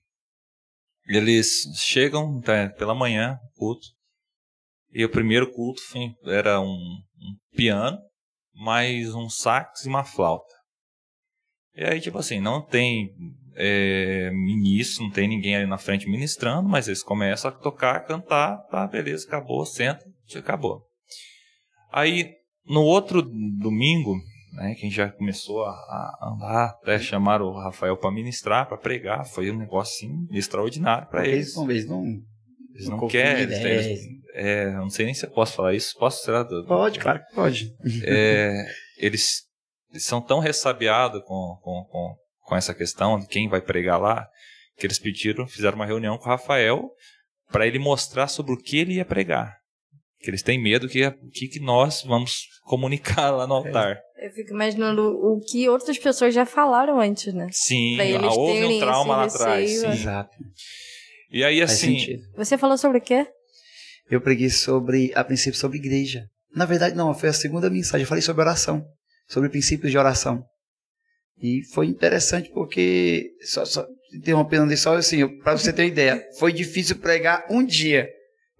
eles chegam tá, pela manhã, culto, e o primeiro culto era um, um piano, mais um sax e uma flauta. E aí, tipo assim, não tem é, ministro, não tem ninguém ali na frente ministrando, mas eles começam a tocar, cantar, tá, beleza, acabou, senta, acabou. Aí, no outro domingo, né, quem já começou a, a andar, até chamaram o Rafael para ministrar, para pregar, foi um negócio assim, extraordinário para eles. Vez não, eles não, não querem, eles, eles, é, não sei nem se eu posso falar isso, posso será? Pode, claro que pode. É, eles, eles, são tão ressabiados com, com, com, com essa questão de quem vai pregar lá, que eles pediram, fizeram uma reunião com o Rafael para ele mostrar sobre o que ele ia pregar. Que eles têm medo que o que, que nós vamos comunicar lá no é. altar. Eu fico imaginando o que outras pessoas já falaram antes, né? Sim, houve um trauma lá atrás. Sim. Exato. E aí, assim. Você falou sobre o quê? Eu preguei sobre, a princípio, sobre igreja. Na verdade, não, foi a segunda mensagem. Eu falei sobre oração, sobre princípios de oração. E foi interessante porque, só, só interrompendo só assim, para você ter uma ideia, foi difícil pregar um dia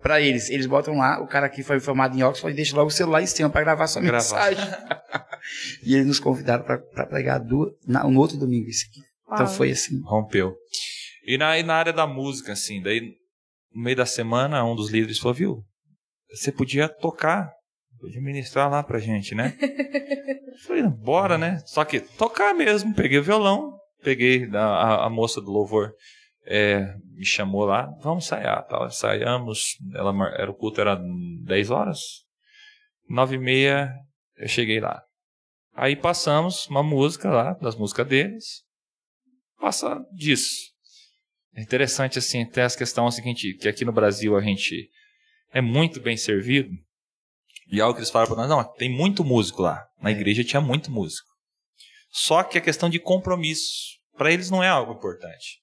para eles. Eles botam lá, o cara que foi formado em Oxford deixa logo o celular em cima para gravar sua gravar. mensagem. e eles nos convidaram para pregar do, na, no outro domingo isso aqui. Então foi assim. Rompeu. E na, e na área da música, assim, daí no meio da semana um dos líderes falou, viu, você podia tocar, podia ministrar lá pra gente, né? Eu falei, bora, né? Só que tocar mesmo, peguei o violão, peguei a, a, a moça do louvor é, me chamou lá, vamos ensaiar, tal. Ensaiamos, ela, era, o culto era 10 horas, 9 e meia eu cheguei lá. Aí passamos uma música lá, das músicas deles, passa disso. É interessante assim, até essa questão é seguinte, que aqui no Brasil a gente é muito bem servido, e algo que eles falam para nós, não, tem muito músico lá. Na é. igreja tinha muito músico. Só que a questão de compromisso, para eles não é algo importante.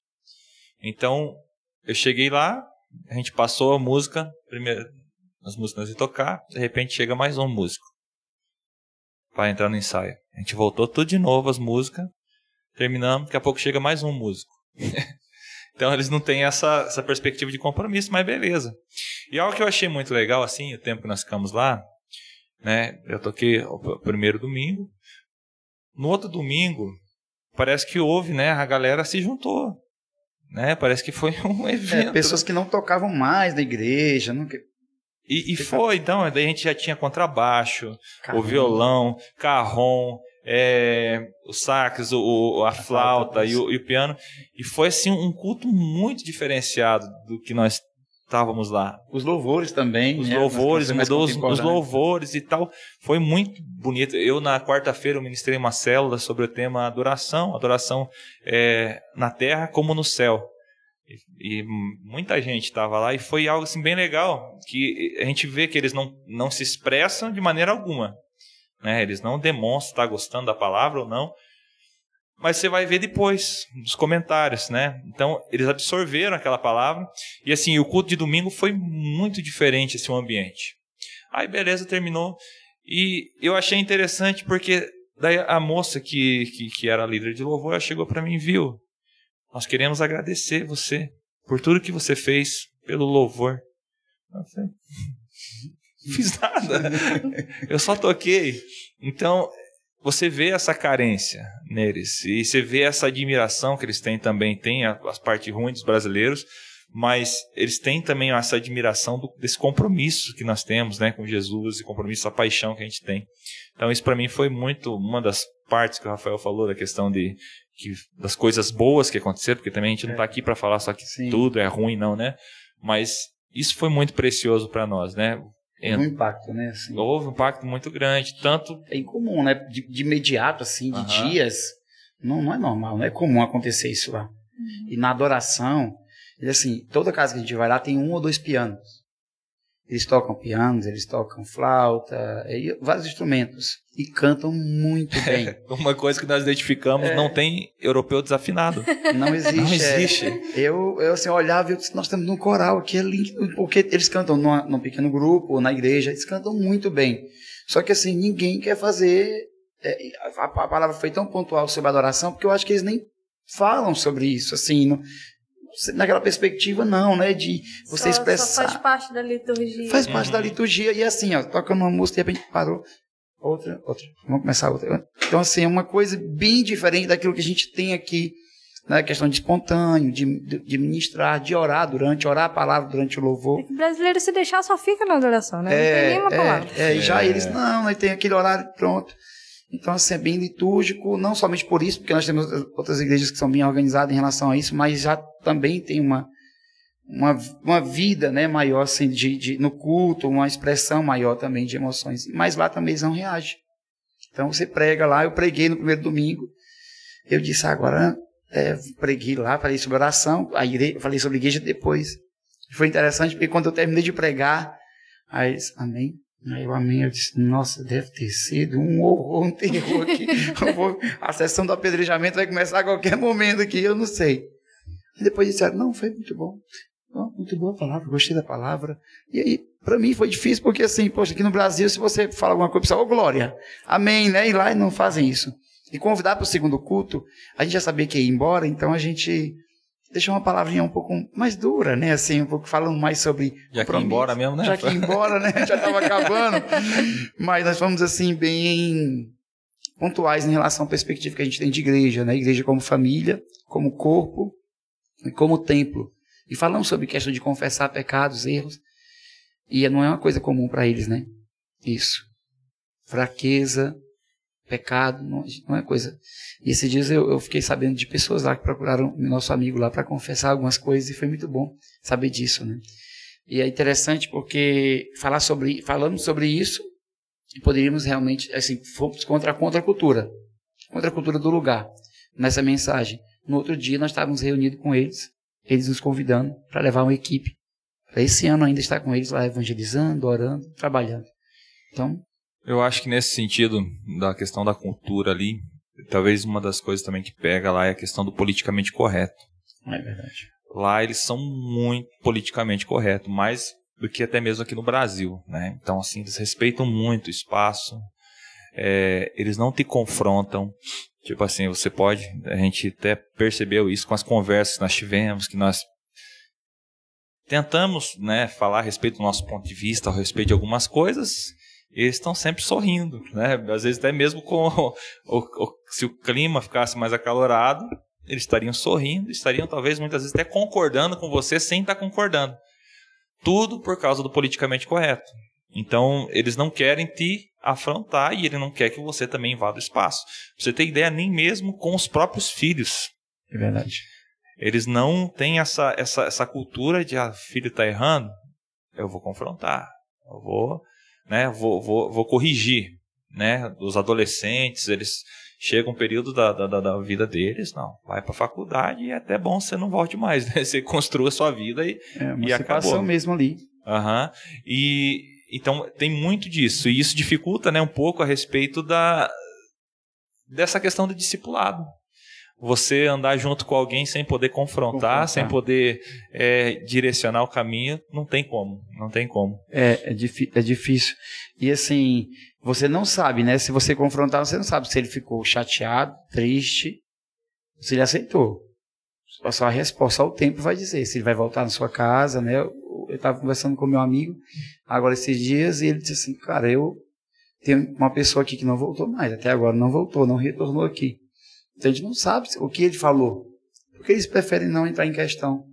Então, eu cheguei lá, a gente passou a música, primeiro, as músicas de tocar, de repente chega mais um músico para entrar no ensaio. A gente voltou tudo de novo as músicas, terminamos, daqui a pouco chega mais um músico. então eles não têm essa, essa perspectiva de compromisso, mas beleza. E algo que eu achei muito legal, assim, o tempo que nós ficamos lá, né? Eu toquei o primeiro domingo. No outro domingo, parece que houve, né? A galera se juntou né? Parece que foi um é, evento. É, pessoas que não tocavam mais na igreja. Não... E, e foi, então, daí a gente já tinha contrabaixo, o violão, carrom, é, o sax, o, a, flauta e, o, e o piano. E foi assim um culto muito diferenciado do que nós estávamos lá. Os louvores também. Os né? louvores, mudou os, os, louvores e tal. Foi muito bonito. Eu, na quarta-feira, ministrei uma célula sobre o tema adoração. Adoração é, na terra como no céu. E, e muita gente estava lá e foi algo assim bem legal, que a gente vê que eles não, não se expressam de maneira alguma. Né? Eles não demonstram estar gostando da palavra ou não, mas você vai ver depois nos comentários, né? Então eles absorveram aquela palavra e assim o culto de domingo foi muito diferente esse ambiente. Aí beleza terminou e eu achei interessante porque daí a moça que que, que era líder de louvor ela chegou para mim viu nós queremos agradecer você por tudo que você fez pelo louvor. Eu falei, fiz nada. Eu só toquei. Então, você vê essa carência neles e você vê essa admiração que eles têm também, tem as partes ruins dos brasileiros, mas eles têm também essa admiração do, desse compromisso que nós temos, né, com Jesus e compromisso, a paixão que a gente tem. Então isso para mim foi muito uma das partes que o Rafael falou da questão de que, das coisas boas que aconteceram, porque também a gente não está aqui para falar só que Sim. tudo é ruim, não, né? Mas isso foi muito precioso para nós, né? Houve um impacto, né? Assim. Houve um impacto muito grande, tanto... É incomum, né? De, de imediato, assim, de dias, não, não é normal, não é comum acontecer isso lá. Uhum. E na adoração, assim, toda casa que a gente vai lá tem um ou dois pianos. Eles tocam pianos, eles tocam flauta, vários instrumentos. E cantam muito bem. Uma coisa que nós identificamos, é. não tem europeu desafinado. Não existe. Não existe. É. Eu, eu assim, olhava e disse, nós estamos num coral aqui, é lindo, porque eles cantam numa, num pequeno grupo, ou na igreja, eles cantam muito bem. Só que assim, ninguém quer fazer... É, a, a, palavra foi tão pontual sobre adoração, porque eu acho que eles nem falam sobre isso, assim, não, naquela perspectiva não, né, de você só, expressar. Só faz parte da liturgia. Faz parte uhum. da liturgia e assim, ó, tocando uma música e de repente parou, outra, outra, vamos começar outra. Então assim, é uma coisa bem diferente daquilo que a gente tem aqui, na né, questão de espontâneo, de, de, ministrar, de orar durante, orar a palavra durante o louvor. O brasileiro se deixar só fica na adoração, né? É, não tem nenhuma é, palavra. É, e já é. eles, não, né, tem aquele horário pronto. Então, assim, é bem litúrgico, não somente por isso, porque nós temos outras igrejas que são bem organizadas em relação a isso, mas já também tem uma, uma, uma vida né, maior assim, de, de, no culto, uma expressão maior também de emoções. Mas lá também eles não reagem. Então, você prega lá, eu preguei no primeiro domingo, eu disse, agora é, preguei lá, falei sobre oração, a igreja, falei sobre igreja depois. Foi interessante, porque quando eu terminei de pregar, aí, amém, Aí o amém, eu disse, nossa, deve ter sido um horror, um terror aqui. vou, a sessão do apedrejamento vai começar a qualquer momento aqui, eu não sei. E depois disseram, não, foi muito bom. Oh, muito boa a palavra, gostei da palavra. E aí, para mim foi difícil, porque assim, poxa, aqui no Brasil, se você fala alguma coisa, ô oh, glória, amém, né? E lá não fazem isso. E convidar para o segundo culto, a gente já sabia que ia embora, então a gente deixou uma palavrinha um pouco mais dura, né? Assim, um pouco falando mais sobre. Já que embora mesmo, né? Já que embora, né? Já estava acabando. Mas nós fomos assim, bem pontuais em relação à perspectiva que a gente tem de igreja, né? Igreja como família, como corpo e como templo. E falamos sobre questão de confessar pecados, erros. E não é uma coisa comum para eles, né? Isso. Fraqueza, pecado, não, não é coisa. E esses dias eu, eu, fiquei sabendo de pessoas lá que procuraram nosso amigo lá para confessar algumas coisas e foi muito bom saber disso, né? E é interessante porque falar sobre, falando sobre isso, poderíamos realmente, assim, fomos contra a contra a cultura do lugar, nessa mensagem. No outro dia nós estávamos reunidos com eles, eles nos convidando para levar uma equipe. Esse ano ainda estar com eles lá evangelizando, orando, trabalhando. Então, eu acho que nesse sentido da questão da cultura ali, talvez uma das coisas também que pega lá é a questão do politicamente correto. É verdade. Lá eles são muito politicamente corretos, mais do que até mesmo aqui no Brasil, né? Então assim eles respeitam muito o espaço, é, eles não te confrontam. Tipo assim, você pode, a gente até percebeu isso com as conversas que nós tivemos, que nós tentamos, né, falar a respeito do nosso ponto de vista, a respeito de algumas coisas, eles estão sempre sorrindo, né? Às vezes até mesmo com o, o, se o clima ficasse mais acalorado, eles estariam sorrindo, estariam talvez muitas vezes até concordando com você sem estar concordando. Tudo por causa do politicamente correto. Então, eles não querem te afrontar e ele não quer que você também invada o espaço. Pra você ter ideia, nem mesmo com os próprios filhos. É verdade. Eles não têm essa, essa, essa cultura de, ah, filho está errando, eu vou confrontar. Eu vou né, vou, vou, vou corrigir, né, os adolescentes, eles chega um período da, da, da vida deles, não, vai para a faculdade e é até bom você não volte mais, né? Você construa a sua vida e, é, uma e acabou. mesmo ali. Uhum. E então tem muito disso e isso dificulta, né, um pouco a respeito da dessa questão do discipulado, você andar junto com alguém sem poder confrontar, confrontar. sem poder é, direcionar o caminho, não tem como, não tem como. É, é, é, difícil. E assim, você não sabe, né? Se você confrontar, você não sabe se ele ficou chateado, triste, se ele aceitou. Só a resposta ao tempo vai dizer se ele vai voltar na sua casa, né? Eu estava conversando com meu amigo agora esses dias e ele disse assim, cara, eu tenho uma pessoa aqui que não voltou mais, até agora não voltou, não retornou aqui. Então a gente não sabe o que ele falou. Porque eles preferem não entrar em questão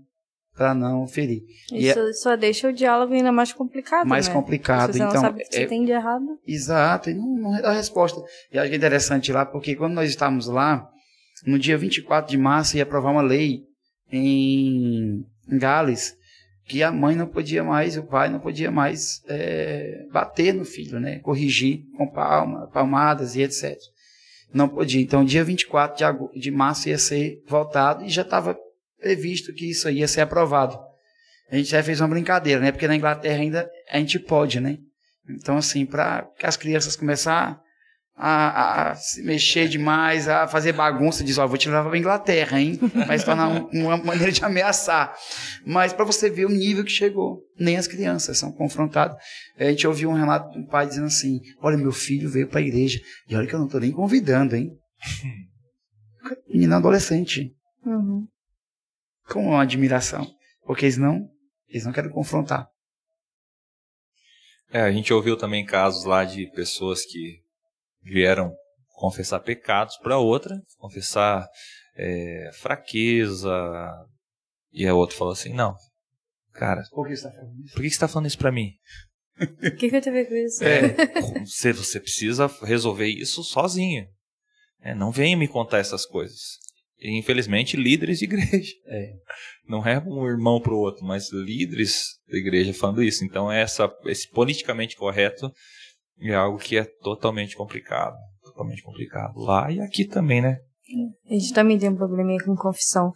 para não ferir. Isso é, só deixa o diálogo ainda mais complicado. Mais né? complicado. você então, não sabe o que é, tem de errado. Exato, e não, não dá resposta. E acho que é interessante lá, porque quando nós estávamos lá, no dia 24 de março, ia aprovar uma lei em, em Gales que a mãe não podia mais, o pai não podia mais é, bater no filho, né? corrigir com palma, palmadas e etc não podia. Então, dia 24 de, agosto, de março ia ser votado e já estava previsto que isso ia ser aprovado. a gente já fez uma brincadeira, né? Porque na Inglaterra ainda a gente pode, né? Então, assim, para que as crianças começar a, a, se mexer demais, a fazer bagunça, diz, ó, vou te levar para Inglaterra, hein? Vai se tornar um, uma maneira de ameaçar. Mas para você ver o nível que chegou, nem as crianças são confrontadas. A gente ouviu um relato de um pai dizendo assim, olha, meu filho veio para a igreja, e olha que eu não estou nem convidando, hein? Menina adolescente. Uhum. Com uma admiração. Porque eles não, eles não querem confrontar. É, a gente ouviu também casos lá de pessoas que vieram confessar pecados para outra, confessar é, fraqueza. E a outra falou assim: Não, cara, por que você está falando isso? Por que você está falando isso para mim? O que, que eu tenho a ver com isso? É, você, você precisa resolver isso sozinho. É, não venha me contar essas coisas. E, infelizmente, líderes de igreja. É. Não é um irmão para o outro, mas líderes da igreja falando isso. Então, essa, esse politicamente correto é algo que é totalmente complicado. Totalmente complicado. Lá e aqui também, né? A gente também tem um probleminha com confissão.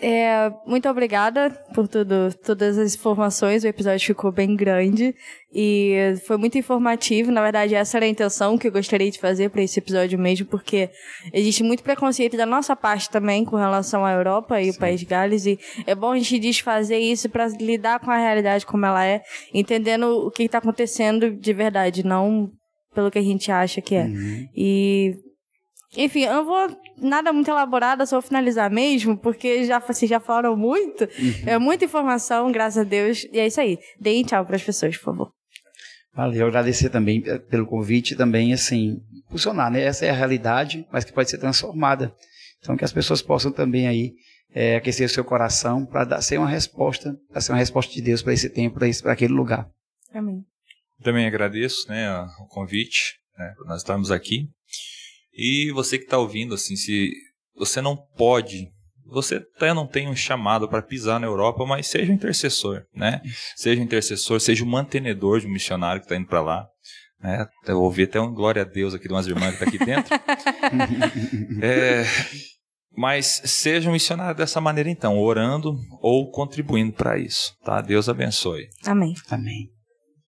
É, muito obrigada por tudo, todas as informações. O episódio ficou bem grande e foi muito informativo. Na verdade, essa era a intenção que eu gostaria de fazer para esse episódio mesmo, porque existe muito preconceito da nossa parte também com relação à Europa e Sim. o País de Gales. E é bom a gente desfazer isso para lidar com a realidade como ela é, entendendo o que está acontecendo de verdade, não pelo que a gente acha que é. Uhum. E enfim, eu não vou nada muito elaborado, só vou finalizar mesmo, porque já, vocês já falaram muito. Uhum. É muita informação, graças a Deus. E é isso aí. Deem tchau para as pessoas, por favor. Valeu, agradecer também eh, pelo convite também, assim, funcionar, né? Essa é a realidade, mas que pode ser transformada. Então, que as pessoas possam também aí é, aquecer o seu coração para dar ser uma resposta, para ser uma resposta de Deus para esse tempo, para aquele lugar. Amém. Também agradeço, né, o convite, né, nós estarmos aqui. E você que está ouvindo, assim, se você não pode, você até não tem um chamado para pisar na Europa, mas seja um intercessor, né? Seja um intercessor, seja um mantenedor de um missionário que está indo para lá. Né? Eu ouvi até um glória a Deus aqui de umas irmãs que tá aqui dentro. é, mas seja um missionário dessa maneira então, orando ou contribuindo para isso, tá? Deus abençoe. Amém. Amém.